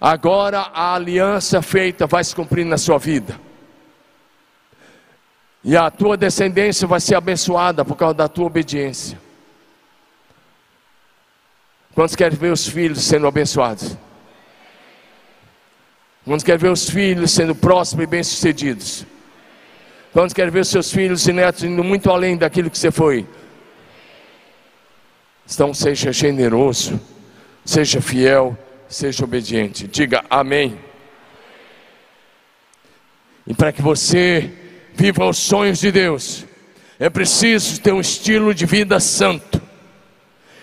Agora a aliança feita vai se cumprir na sua vida. E a tua descendência vai ser abençoada por causa da tua obediência. Quantos querem ver os filhos sendo abençoados? Quantos querem ver os filhos sendo prósperos e bem-sucedidos? Quantos querem ver seus filhos e netos indo muito além daquilo que você foi? Então seja generoso, seja fiel seja obediente. Diga amém. E para que você viva os sonhos de Deus, é preciso ter um estilo de vida santo.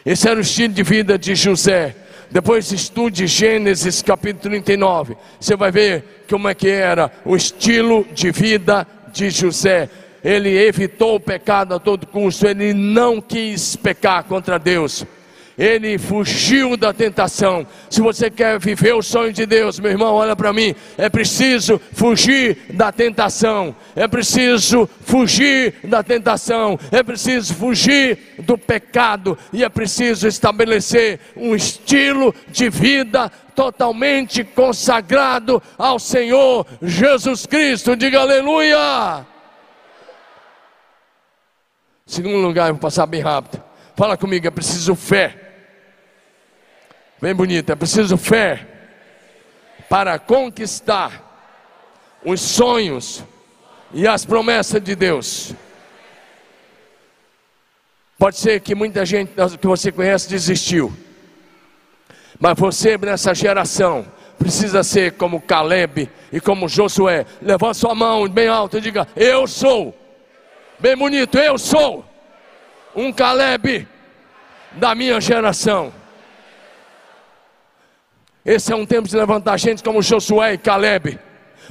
Esse era o estilo de vida de José. Depois estude Gênesis capítulo 39. Você vai ver como é que era o estilo de vida de José. Ele evitou o pecado a todo custo, ele não quis pecar contra Deus ele fugiu da tentação. Se você quer viver o sonho de Deus, meu irmão, olha para mim, é preciso fugir da tentação, é preciso fugir da tentação, é preciso fugir do pecado e é preciso estabelecer um estilo de vida totalmente consagrado ao Senhor Jesus Cristo. Diga aleluia. Segundo lugar, vou passar bem rápido. Fala comigo, é preciso fé. Bem bonito, é preciso fé para conquistar os sonhos e as promessas de Deus. Pode ser que muita gente que você conhece desistiu, mas você nessa geração precisa ser como Caleb e como Josué. Levante sua mão bem alto e diga: Eu sou. Bem bonito, eu sou um Caleb da minha geração. Esse é um tempo de levantar gente como Josué e Caleb.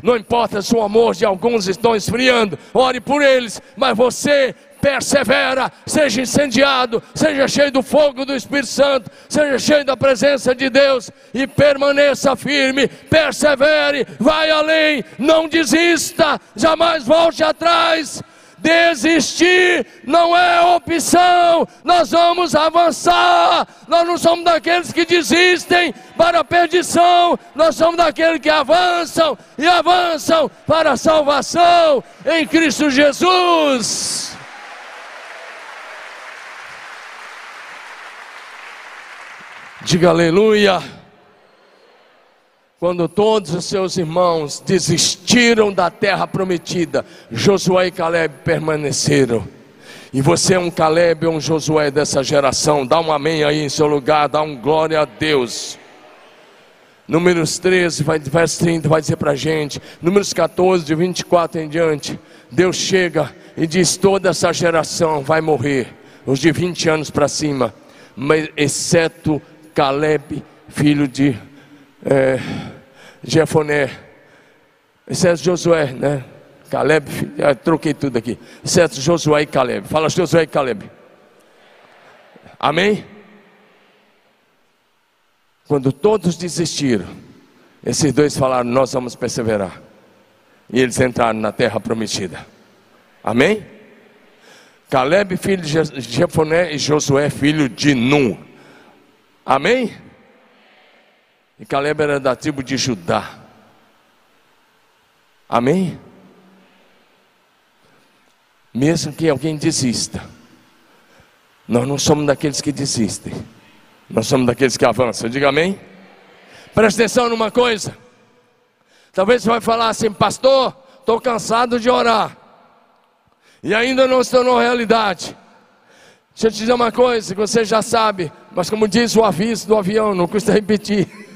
Não importa se o amor de alguns estão esfriando, ore por eles, mas você persevera, seja incendiado, seja cheio do fogo do Espírito Santo, seja cheio da presença de Deus e permaneça firme, persevere, vai além, não desista, jamais volte atrás. Desistir não é opção, nós vamos avançar. Nós não somos daqueles que desistem para a perdição, nós somos daqueles que avançam e avançam para a salvação em Cristo Jesus. Diga aleluia quando todos os seus irmãos desistiram da terra prometida, Josué e Caleb permaneceram. E você é um Caleb ou um Josué dessa geração, dá um amém aí em seu lugar, dá um glória a Deus. Números 13, vai, verso 30, vai dizer para a gente. Números 14, de 24 em diante. Deus chega e diz: toda essa geração vai morrer, os de 20 anos para cima, mas exceto Caleb, filho de é, Jefoné, exceto Josué, né? Caleb, troquei tudo aqui, exceto Josué e Caleb. Fala Josué e Caleb. Amém? Quando todos desistiram, esses dois falaram: Nós vamos perseverar. E eles entraram na terra prometida. Amém? Caleb, filho de Jefoné, e Josué, filho de Nun. Amém? E Caleb era da tribo de Judá. Amém? Mesmo que alguém desista, nós não somos daqueles que desistem, nós somos daqueles que avançam. Diga amém? Presta atenção numa coisa. Talvez você vai falar assim, pastor, estou cansado de orar. E ainda não se tornou realidade. Deixa eu te dizer uma coisa que você já sabe, mas como diz o aviso do avião, não custa repetir.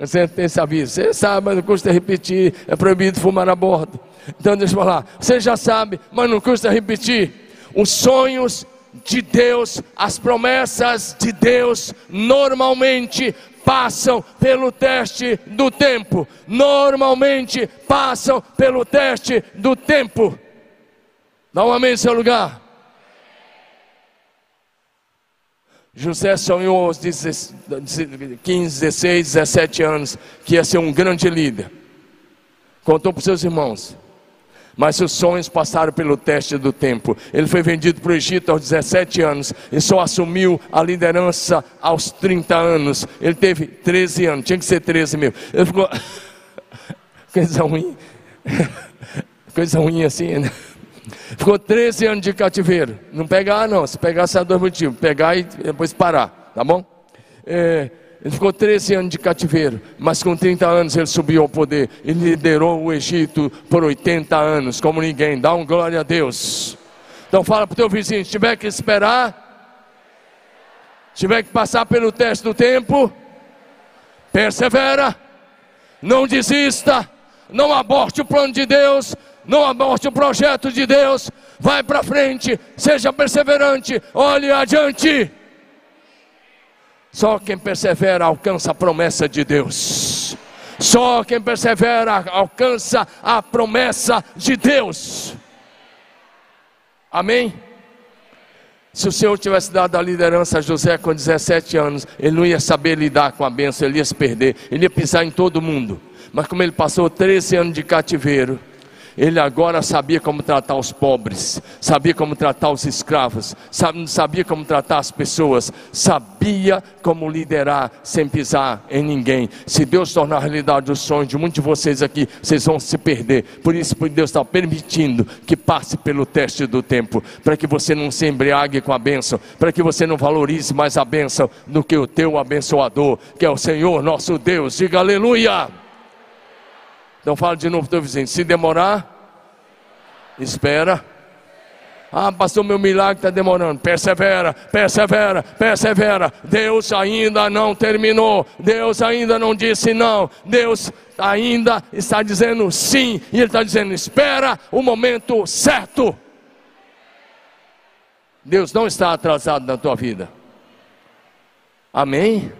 Você tem esse aviso, você sabe, mas não custa repetir, é proibido fumar a bordo. Então deixa eu falar, você já sabe, mas não custa repetir. Os sonhos de Deus, as promessas de Deus, normalmente passam pelo teste do tempo. Normalmente passam pelo teste do tempo. Dá um amém em seu lugar. José sonhou aos 15, 16, 17 anos que ia ser um grande líder. Contou para os seus irmãos mas seus sonhos passaram pelo teste do tempo. Ele foi vendido para o Egito aos 17 anos e só assumiu a liderança aos 30 anos. Ele teve 13 anos, tinha que ser 13 mil. Ele ficou. Coisa ruim. Coisa ruim assim, né? Ficou 13 anos de cativeiro. Não pegar, não. Se pegar, sai dois motivos: pegar e depois parar, tá bom? É, ele ficou 13 anos de cativeiro, mas com 30 anos ele subiu ao poder. Ele liderou o Egito por 80 anos, como ninguém. Dá um glória a Deus. Então fala para o teu vizinho: se tiver que esperar, se tiver que passar pelo teste do tempo, persevera, não desista, não aborte o plano de Deus, não aborte o projeto de Deus. Vai para frente, seja perseverante, olhe adiante. Só quem persevera alcança a promessa de Deus. Só quem persevera alcança a promessa de Deus. Amém? Se o Senhor tivesse dado a liderança a José com 17 anos, ele não ia saber lidar com a bênção, ele ia se perder, ele ia pisar em todo mundo. Mas como ele passou 13 anos de cativeiro, ele agora sabia como tratar os pobres, sabia como tratar os escravos, sabia como tratar as pessoas, sabia como liderar sem pisar em ninguém. Se Deus tornar realidade os sonhos de muitos de vocês aqui, vocês vão se perder. Por isso, Deus está permitindo que passe pelo teste do tempo, para que você não se embriague com a bênção, para que você não valorize mais a bênção do que o teu abençoador, que é o Senhor nosso Deus. Diga aleluia. Então fala de novo para o vizinho. Se demorar, espera. Ah, pastor, meu milagre está demorando. Persevera, persevera, persevera. Deus ainda não terminou. Deus ainda não disse não. Deus ainda está dizendo sim. E Ele está dizendo: espera o momento certo. Deus não está atrasado na tua vida. Amém?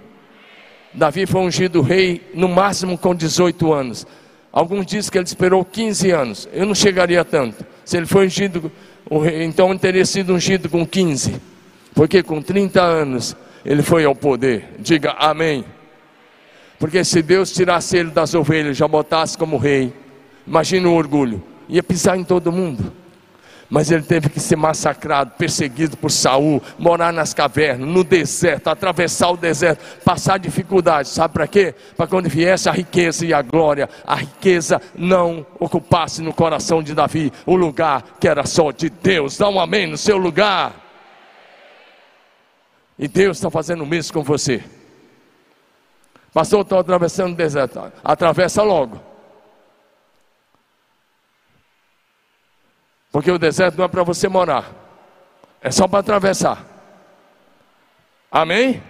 Davi foi ungido rei no máximo com 18 anos. Alguns dizem que ele esperou 15 anos. Eu não chegaria tanto. Se ele foi ungido, então ele teria sido ungido com 15. Porque com 30 anos ele foi ao poder. Diga amém. Porque se Deus tirasse ele das ovelhas, já botasse como rei, imagina o orgulho, ia pisar em todo mundo mas ele teve que ser massacrado, perseguido por Saul, morar nas cavernas, no deserto, atravessar o deserto, passar dificuldades, sabe para quê? Para quando viesse a riqueza e a glória, a riqueza não ocupasse no coração de Davi o lugar que era só de Deus. Dá um amém no seu lugar. E Deus está fazendo o mesmo com você. Pastor, estou atravessando o deserto. Atravessa logo. Porque o deserto não é para você morar, é só para atravessar. Amém?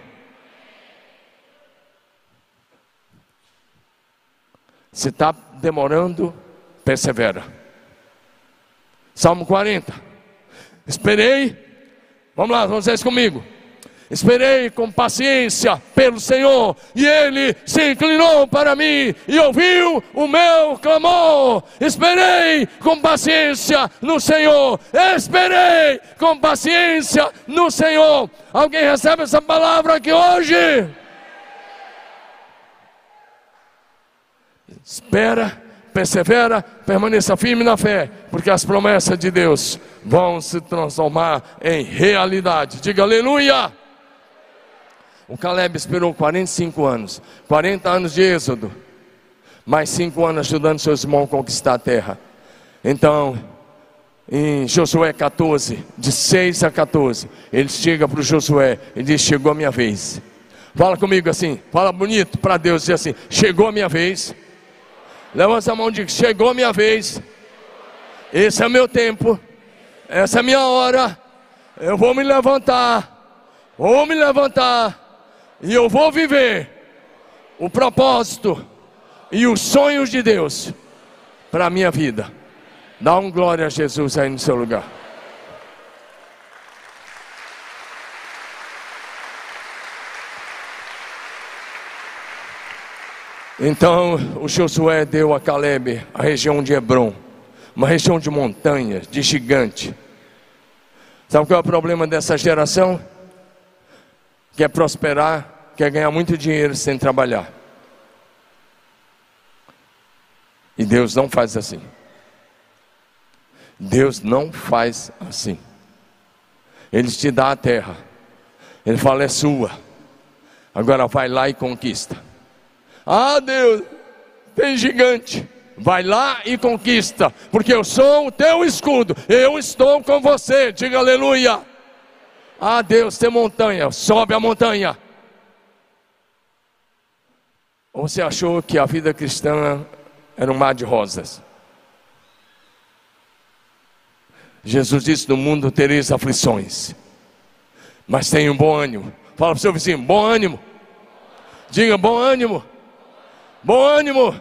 Se está demorando, persevera. Salmo 40. Esperei, vamos lá, vamos vocês comigo. Esperei com paciência pelo Senhor, e Ele se inclinou para mim e ouviu o meu clamor. Esperei com paciência no Senhor, esperei com paciência no Senhor. Alguém recebe essa palavra aqui hoje? Espera, persevera, permaneça firme na fé, porque as promessas de Deus vão se transformar em realidade. Diga aleluia! O Caleb esperou 45 anos, 40 anos de êxodo, mais 5 anos ajudando seus irmãos a conquistar a terra. Então, em Josué 14, de 6 a 14, ele chega para o Josué e diz: Chegou a minha vez. Fala comigo assim, fala bonito para Deus, diz assim: Chegou a minha vez. Levanta a mão e diz: Chegou a minha vez. Esse é o meu tempo. Essa é a minha hora. Eu vou me levantar. Vou me levantar e eu vou viver o propósito e os sonhos de Deus para a minha vida. Dá um glória a Jesus aí no seu lugar. Então o Josué deu a Caleb a região de Hebron, uma região de montanhas, de gigante. Sabe qual é o problema dessa geração? quer prosperar, quer ganhar muito dinheiro sem trabalhar. E Deus não faz assim. Deus não faz assim. Ele te dá a terra. Ele fala: é sua. Agora vai lá e conquista. Ah, Deus, tem gigante. Vai lá e conquista, porque eu sou o teu escudo. Eu estou com você. Diga aleluia. Ah, Deus, tem montanha, sobe a montanha. Ou você achou que a vida cristã era um mar de rosas? Jesus disse: No mundo tereis aflições, mas tenha um bom ânimo. Fala para o seu vizinho: bom ânimo. Diga: bom ânimo. Bom ânimo.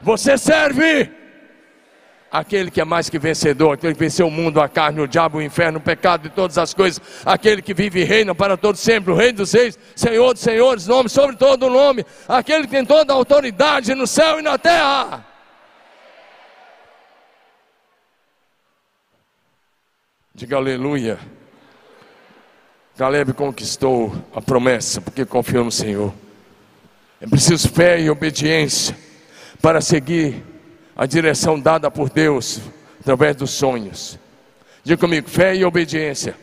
Você serve aquele que é mais que vencedor, aquele que venceu o mundo, a carne, o diabo, o inferno, o pecado e todas as coisas, aquele que vive e reina para todos sempre, o Rei dos Reis, Senhor dos Senhores, nome sobre todo o nome, aquele que tem toda a autoridade no céu e na terra. Diga aleluia. Caleb conquistou a promessa porque confiou no Senhor. É preciso fé e obediência para seguir a direção dada por Deus através dos sonhos. Diga comigo, fé e obediência.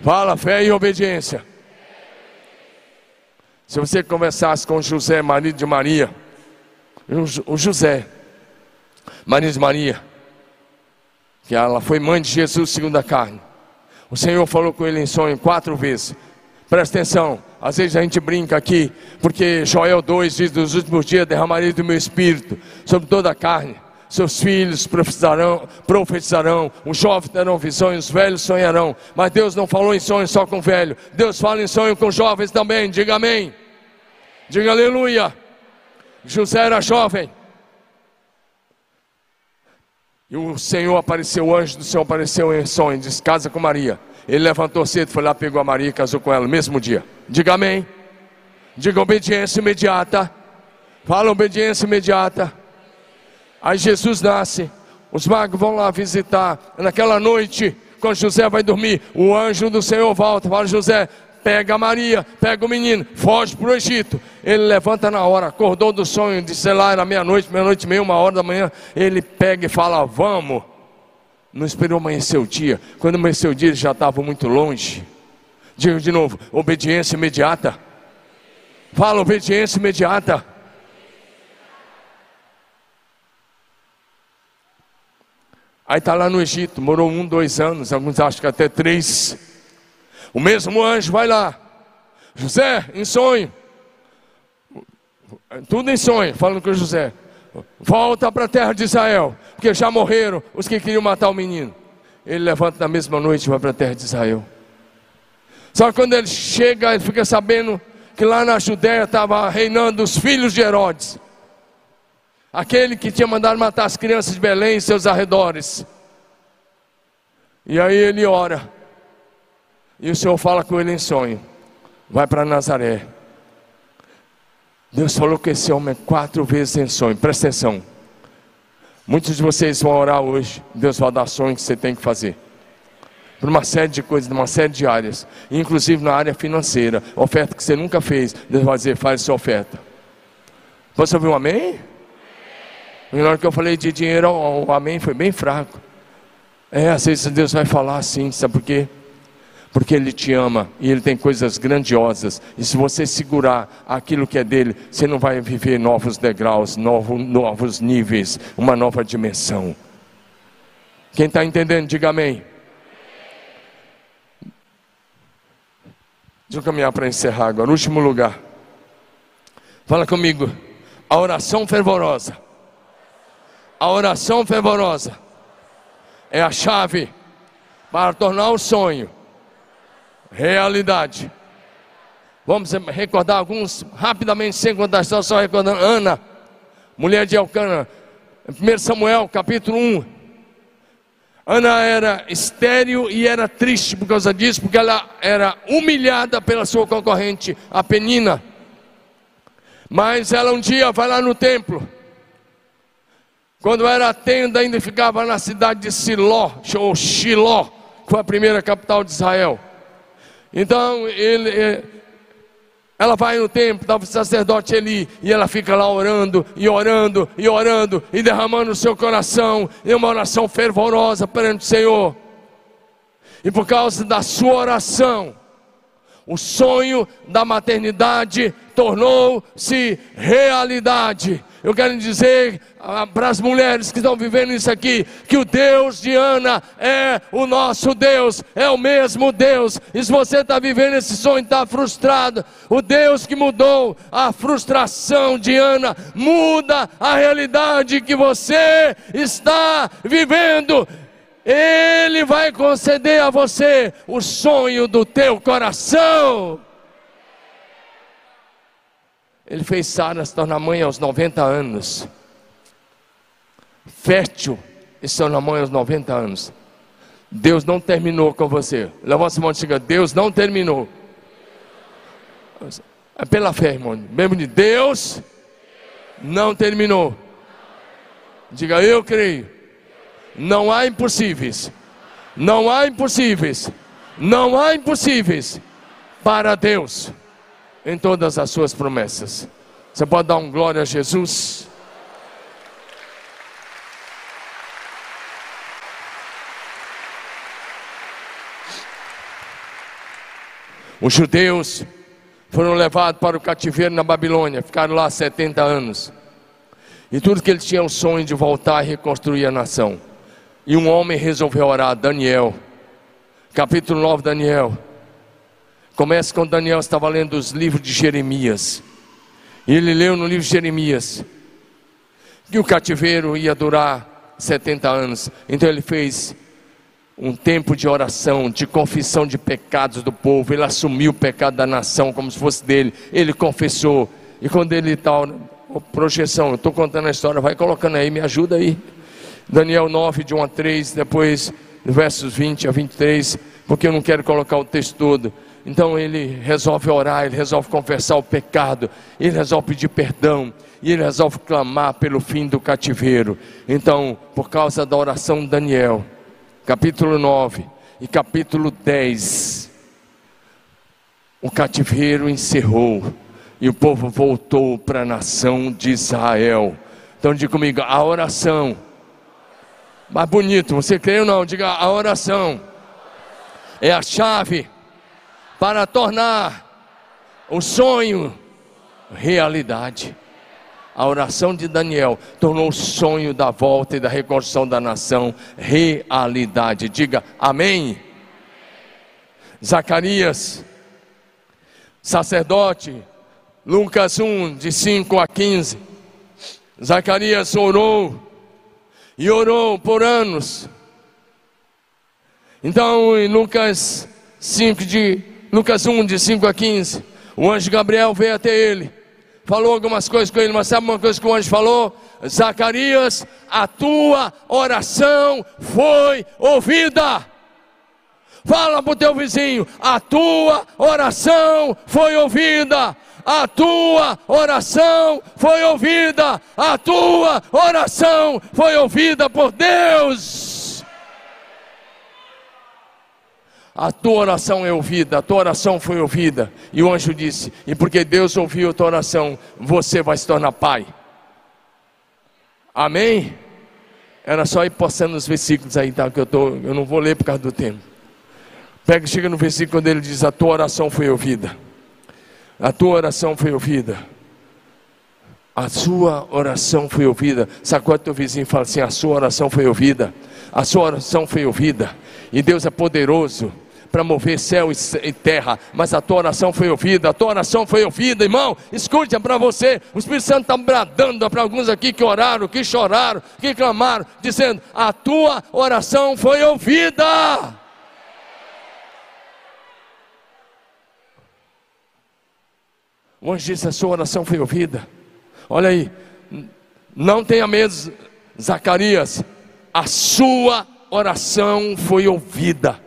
Fala, fé e obediência. Se você conversasse com José, marido de Maria, o José, marido de Maria, que ela foi mãe de Jesus segundo a carne. O Senhor falou com ele em sonho quatro vezes. Presta atenção, às vezes a gente brinca aqui, porque Joel 2 diz: Nos últimos dias derramarei do meu espírito sobre toda a carne. Seus filhos profetizarão, profetizarão, os jovens terão visões, os velhos sonharão. Mas Deus não falou em sonho só com velho, Deus fala em sonho com jovens também. Diga amém. Diga aleluia. José era jovem. E o Senhor apareceu, o anjo do Senhor apareceu em sonho, disse: Casa com Maria. Ele levantou cedo, foi lá, pegou a Maria e casou com ela no mesmo dia. Diga amém. Diga obediência imediata. Fala obediência imediata. Aí Jesus nasce. Os magos vão lá visitar. Naquela noite, quando José vai dormir, o anjo do Senhor volta. Fala, José, pega a Maria, pega o menino, foge para o Egito. Ele levanta na hora, acordou do sonho, disse lá, era meia-noite, meia-noite meia, uma hora da manhã. Ele pega e fala: Vamos não esperou amanhecer o dia. Quando amanheceu o dia, ele já estava muito longe. Diga de novo: obediência imediata. Fala, obediência imediata. Aí está lá no Egito, morou um, dois anos, alguns acham que até três. O mesmo anjo vai lá, José, em sonho, tudo em sonho, falando com José. Volta para a terra de Israel, porque já morreram os que queriam matar o menino. Ele levanta na mesma noite e vai para a terra de Israel. Só que quando ele chega, ele fica sabendo que lá na Judéia estava reinando os filhos de Herodes. aquele que tinha mandado matar as crianças de Belém e seus arredores. E aí ele ora, e o Senhor fala com ele em sonho: vai para Nazaré. Deus falou com esse homem quatro vezes em sonho, presta atenção. Muitos de vocês vão orar hoje, Deus vai dar sonho que você tem que fazer. Por uma série de coisas, uma série de áreas, inclusive na área financeira, oferta que você nunca fez, Deus vai dizer, faz sua oferta. Você ouviu um amém? E na hora que eu falei de dinheiro, o amém foi bem fraco. É, às vezes Deus vai falar assim, sabe por quê? Porque Ele te ama e Ele tem coisas grandiosas. E se você segurar aquilo que é dele, você não vai viver novos degraus, novos, novos níveis, uma nova dimensão. Quem está entendendo, diga amém. Deixa eu caminhar para encerrar agora. Último lugar. Fala comigo. A oração fervorosa. A oração fervorosa é a chave para tornar o sonho realidade. Vamos recordar alguns rapidamente, sem contar só recordando. Ana, mulher de Elcana, 1 Samuel capítulo 1. Ana era estéril e era triste por causa disso, porque ela era humilhada pela sua concorrente, a Penina. Mas ela um dia vai lá no templo. Quando era tenda, ainda ficava na cidade de Siló, ou Shiló, que foi a primeira capital de Israel. Então ele, é, ela vai no templo, estava o sacerdote Eli, e ela fica lá orando, e orando, e orando, e derramando o seu coração, em uma oração fervorosa perante o Senhor. E por causa da sua oração, o sonho da maternidade tornou-se realidade. Eu quero dizer ah, para as mulheres que estão vivendo isso aqui, que o Deus de Ana é o nosso Deus, é o mesmo Deus. E se você está vivendo esse sonho, está frustrado, o Deus que mudou a frustração de Ana, muda a realidade que você está vivendo. Ele vai conceder a você o sonho do teu coração. Ele fez Sara se tornar mãe aos 90 anos. Fértil e se tornar mãe aos 90 anos. Deus não terminou com você. Levanta a mão e diga: Deus não terminou. É pela fé, irmão. Mesmo de Deus não terminou. Diga: Eu creio. Não há impossíveis. Não há impossíveis. Não há impossíveis para Deus em todas as suas promessas. Você pode dar um glória a Jesus? Os judeus foram levados para o cativeiro na Babilônia, ficaram lá 70 anos. E tudo que eles tinham o sonho de voltar e reconstruir a nação. E um homem resolveu orar, Daniel. Capítulo 9, Daniel. Começa quando Daniel estava lendo os livros de Jeremias. E ele leu no livro de Jeremias que o cativeiro ia durar 70 anos. Então ele fez um tempo de oração, de confissão de pecados do povo. Ele assumiu o pecado da nação como se fosse dele. Ele confessou. E quando ele está, projeção, eu estou contando a história, vai colocando aí, me ajuda aí. Daniel 9, de 1 a 3, depois versos 20 a 23, porque eu não quero colocar o texto todo. Então ele resolve orar, ele resolve confessar o pecado, ele resolve pedir perdão, e ele resolve clamar pelo fim do cativeiro. Então, por causa da oração de Daniel, capítulo 9 e capítulo 10, o cativeiro encerrou e o povo voltou para a nação de Israel. Então diga comigo, a oração. Mais bonito, você crê ou não? Diga a oração. É a chave para tornar o sonho realidade. A oração de Daniel tornou o sonho da volta e da reconstrução da nação realidade. Diga amém. Zacarias, sacerdote, Lucas 1, de 5 a 15. Zacarias orou e orou por anos. Então, em Lucas 5, de Lucas 1, de 5 a 15. O anjo Gabriel veio até ele, falou algumas coisas com ele, mas sabe uma coisa que o anjo falou? Zacarias, a tua oração foi ouvida. Fala para o teu vizinho: a tua oração foi ouvida. A tua oração foi ouvida. A tua oração foi ouvida por Deus. A tua oração é ouvida, a tua oração foi ouvida. E o anjo disse: E porque Deus ouviu a tua oração, você vai se tornar pai. Amém? Era só ir postando os versículos aí, tá? Que eu, tô, eu não vou ler por causa do tempo. Pega, chega no versículo quando ele diz: A tua oração foi ouvida. A tua oração foi ouvida. A sua oração foi ouvida. Sacode teu vizinho e fala assim: A sua oração foi ouvida. A sua oração foi ouvida. E Deus é poderoso para mover céu e terra, mas a tua oração foi ouvida, a tua oração foi ouvida, irmão. Escute para você, o Espírito Santo está bradando para alguns aqui que oraram, que choraram, que clamaram, dizendo: a tua oração foi ouvida. O anjo disse: a sua oração foi ouvida. Olha aí, não tenha medo, Zacarias, a sua oração foi ouvida.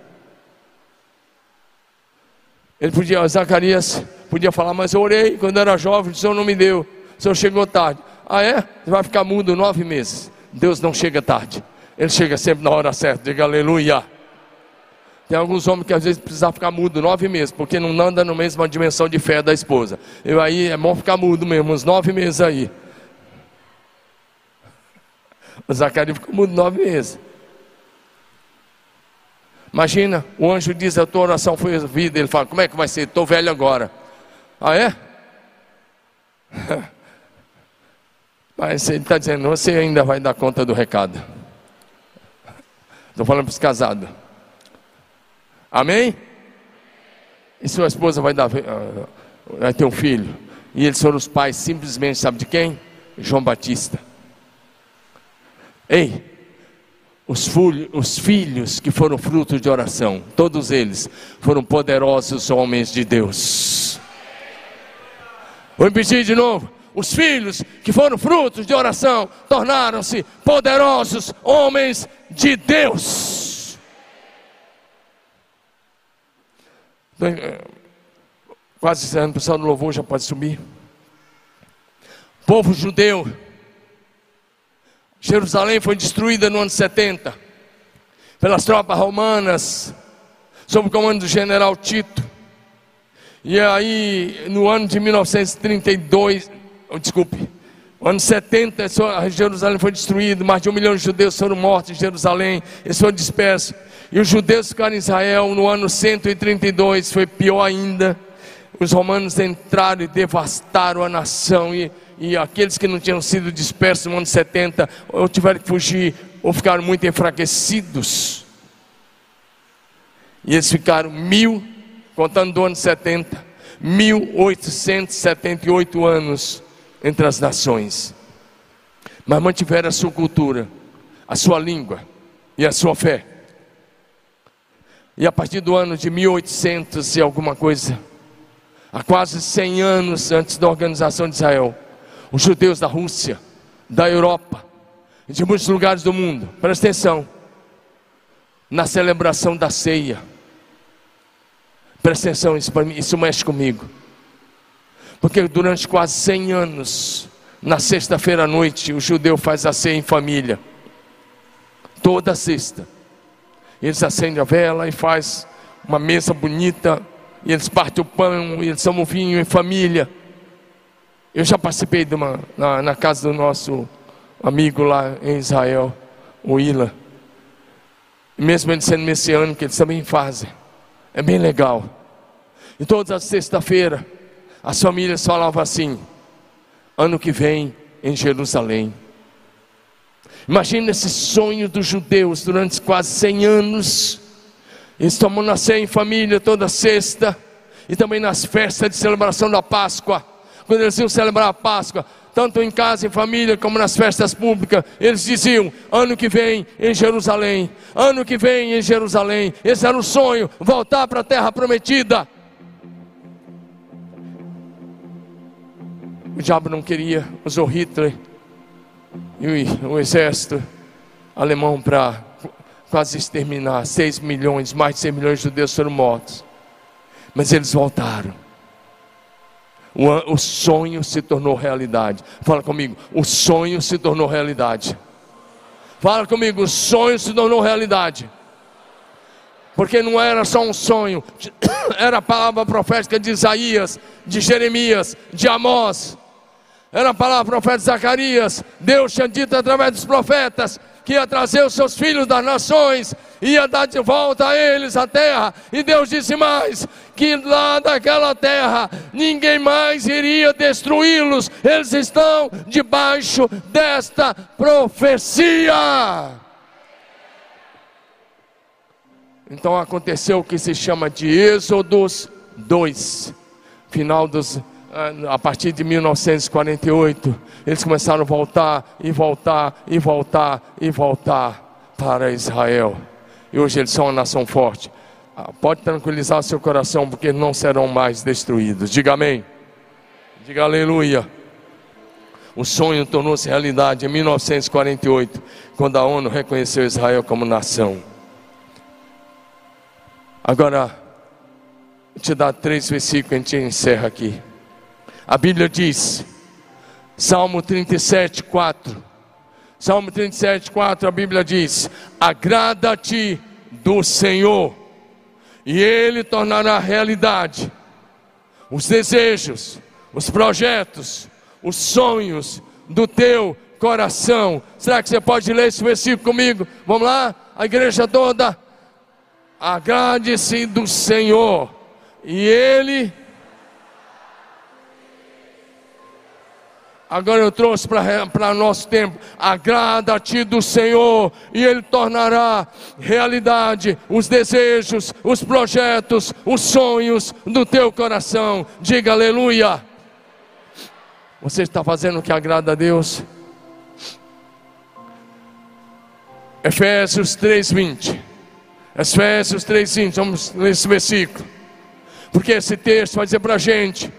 Ele podia, Zacarias podia falar, mas eu orei quando era jovem, o Senhor não me deu, o Senhor chegou tarde. Ah é? Você vai ficar mudo nove meses. Deus não chega tarde, Ele chega sempre na hora certa, diga aleluia. Tem alguns homens que às vezes precisam ficar mudo nove meses, porque não anda na mesma dimensão de fé da esposa. Eu aí é bom ficar mudo mesmo, uns nove meses aí. O Zacarias ficou mudo nove meses. Imagina, o anjo diz: A tua oração foi ouvida. Ele fala: Como é que vai ser? Estou velho agora. Ah, é? Mas ele está dizendo: Você ainda vai dar conta do recado. Estou falando para os casados. Amém? E sua esposa vai, dar, ah, vai ter um filho. E eles foram os pais, simplesmente, sabe de quem? João Batista. Ei, os, os filhos que foram frutos de oração, todos eles foram poderosos homens de Deus. Vou repetir de novo. Os filhos que foram frutos de oração tornaram-se poderosos homens de Deus. Eh, quase encerrando, o pessoal do louvor já pode subir. Povo judeu Jerusalém foi destruída no ano 70 pelas tropas romanas, sob o comando do general Tito. E aí, no ano de 1932, oh, desculpe, no ano 70, Jerusalém foi destruído, mais de um milhão de judeus foram mortos em Jerusalém, eles foram dispersos. E os judeus ficaram em Israel no ano 132, foi pior ainda. Os romanos entraram e devastaram a nação e e aqueles que não tinham sido dispersos no ano 70, ou tiveram que fugir, ou ficaram muito enfraquecidos. E eles ficaram mil, contando do ano 70, 1878 anos entre as nações. Mas mantiveram a sua cultura, a sua língua e a sua fé. E a partir do ano de 1800 e alguma coisa, há quase 100 anos antes da organização de Israel, os judeus da Rússia, da Europa, de muitos lugares do mundo, presta atenção, na celebração da ceia, presta atenção, isso, mim, isso mexe comigo, porque durante quase 100 anos, na sexta-feira à noite, o judeu faz a ceia em família, toda sexta, eles acendem a vela e faz uma mesa bonita, e eles partem o pão, e eles tomam vinho em família, eu já participei de uma, na, na casa do nosso amigo lá em Israel, o Ila. Mesmo ele sendo messiânico, eles também fazem. É bem legal. E todas as sexta-feira, as famílias falavam assim: ano que vem em Jerusalém. Imagina esse sonho dos judeus durante quase 100 anos. Eles tomam na ceia em família toda sexta e também nas festas de celebração da Páscoa quando eles iam celebrar a Páscoa, tanto em casa, em família, como nas festas públicas, eles diziam: ano que vem em Jerusalém, ano que vem em Jerusalém. Esse era o sonho, voltar para a terra prometida. O diabo não queria, usou Hitler e o, exército alemão para quase exterminar. 6 milhões, mais de 6 milhões de judeus foram mortos. Mas eles voltaram. O, sonho se tornou realidade. Fala comigo, o sonho se tornou realidade. Fala comigo, o sonho se tornou realidade. Porque não era só um sonho, era a palavra profética de Isaías, de Jeremias, de Amós. Era a palavra profética de Zacarias. Deus tinha dito através dos profetas que ia trazer os seus filhos das nações, ia dar de volta a eles a terra. E Deus disse mais: que lá daquela terra ninguém mais iria destruí-los, eles estão debaixo desta profecia. Então aconteceu o que se chama de Êxodos 2, final dos a partir de 1948, eles começaram a voltar e voltar e voltar e voltar para Israel. E hoje eles são uma nação forte. Ah, pode tranquilizar seu coração, porque não serão mais destruídos. Diga amém. Diga aleluia. O sonho tornou-se realidade em 1948, quando a ONU reconheceu Israel como nação. Agora, te dar três versículos e a gente encerra aqui. A Bíblia diz, Salmo 37, 4. Salmo 37, 4, a Bíblia diz: Agrada-te do Senhor, e Ele tornará realidade os desejos, os projetos, os sonhos do teu coração. Será que você pode ler esse versículo comigo? Vamos lá, a igreja toda. Agrade-se do Senhor, e Ele Agora eu trouxe para nosso tempo. Agrada-te do Senhor, e Ele tornará realidade os desejos, os projetos, os sonhos do teu coração. Diga aleluia. Você está fazendo o que agrada a Deus? Efésios 3:20. Efésios 3:20. Vamos ler esse versículo. Porque esse texto vai dizer para a gente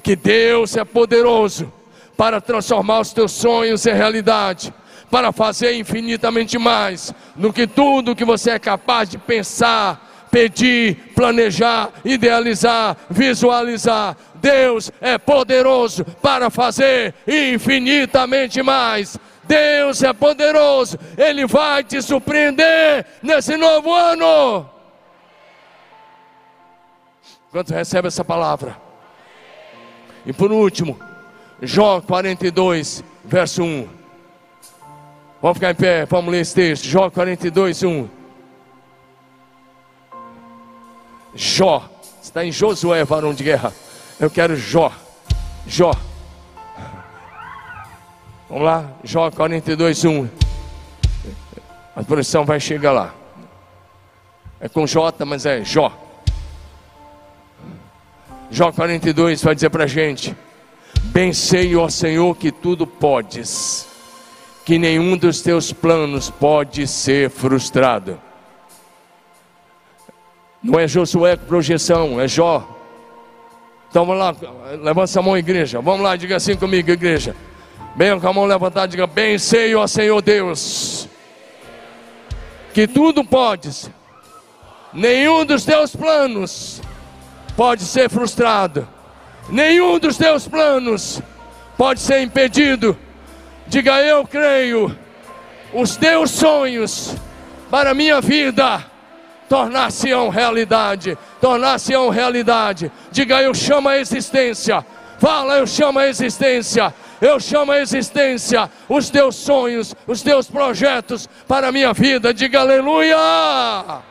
que Deus é poderoso para transformar os teus sonhos em realidade, para fazer infinitamente mais do que tudo que você é capaz de pensar, pedir, planejar, idealizar, visualizar. Deus é poderoso para fazer infinitamente mais. Deus é poderoso, Ele vai te surpreender nesse novo ano. Quando recebe essa palavra? E por último, Jó 42, verso 1. Vamos ficar em pé, vamos ler esse texto. Jó 42, 1. Jó, está em Josué, varão de guerra. Eu quero Jó. Jó. Vamos lá, Jó 42, 1. A produção vai chegar lá. É com J, mas é Jó. Jó 42 vai dizer para a gente Bem sei, ó Senhor, que tudo podes, que nenhum dos teus planos pode ser frustrado. Não é Josué com projeção, é Jó. Então vamos lá, levanta a mão, igreja. Vamos lá, diga assim comigo, igreja. Bem com a mão levantada, diga: Bem sei, ó Senhor Deus, que tudo podes, nenhum dos teus planos pode ser frustrado nenhum dos teus planos pode ser impedido. Diga eu creio, os teus sonhos para a minha vida tornar-se-ão realidade, tornar-se-ão realidade. Diga eu chamo a existência. Fala, eu chamo a existência. Eu chamo a existência os teus sonhos, os teus projetos para a minha vida. Diga aleluia!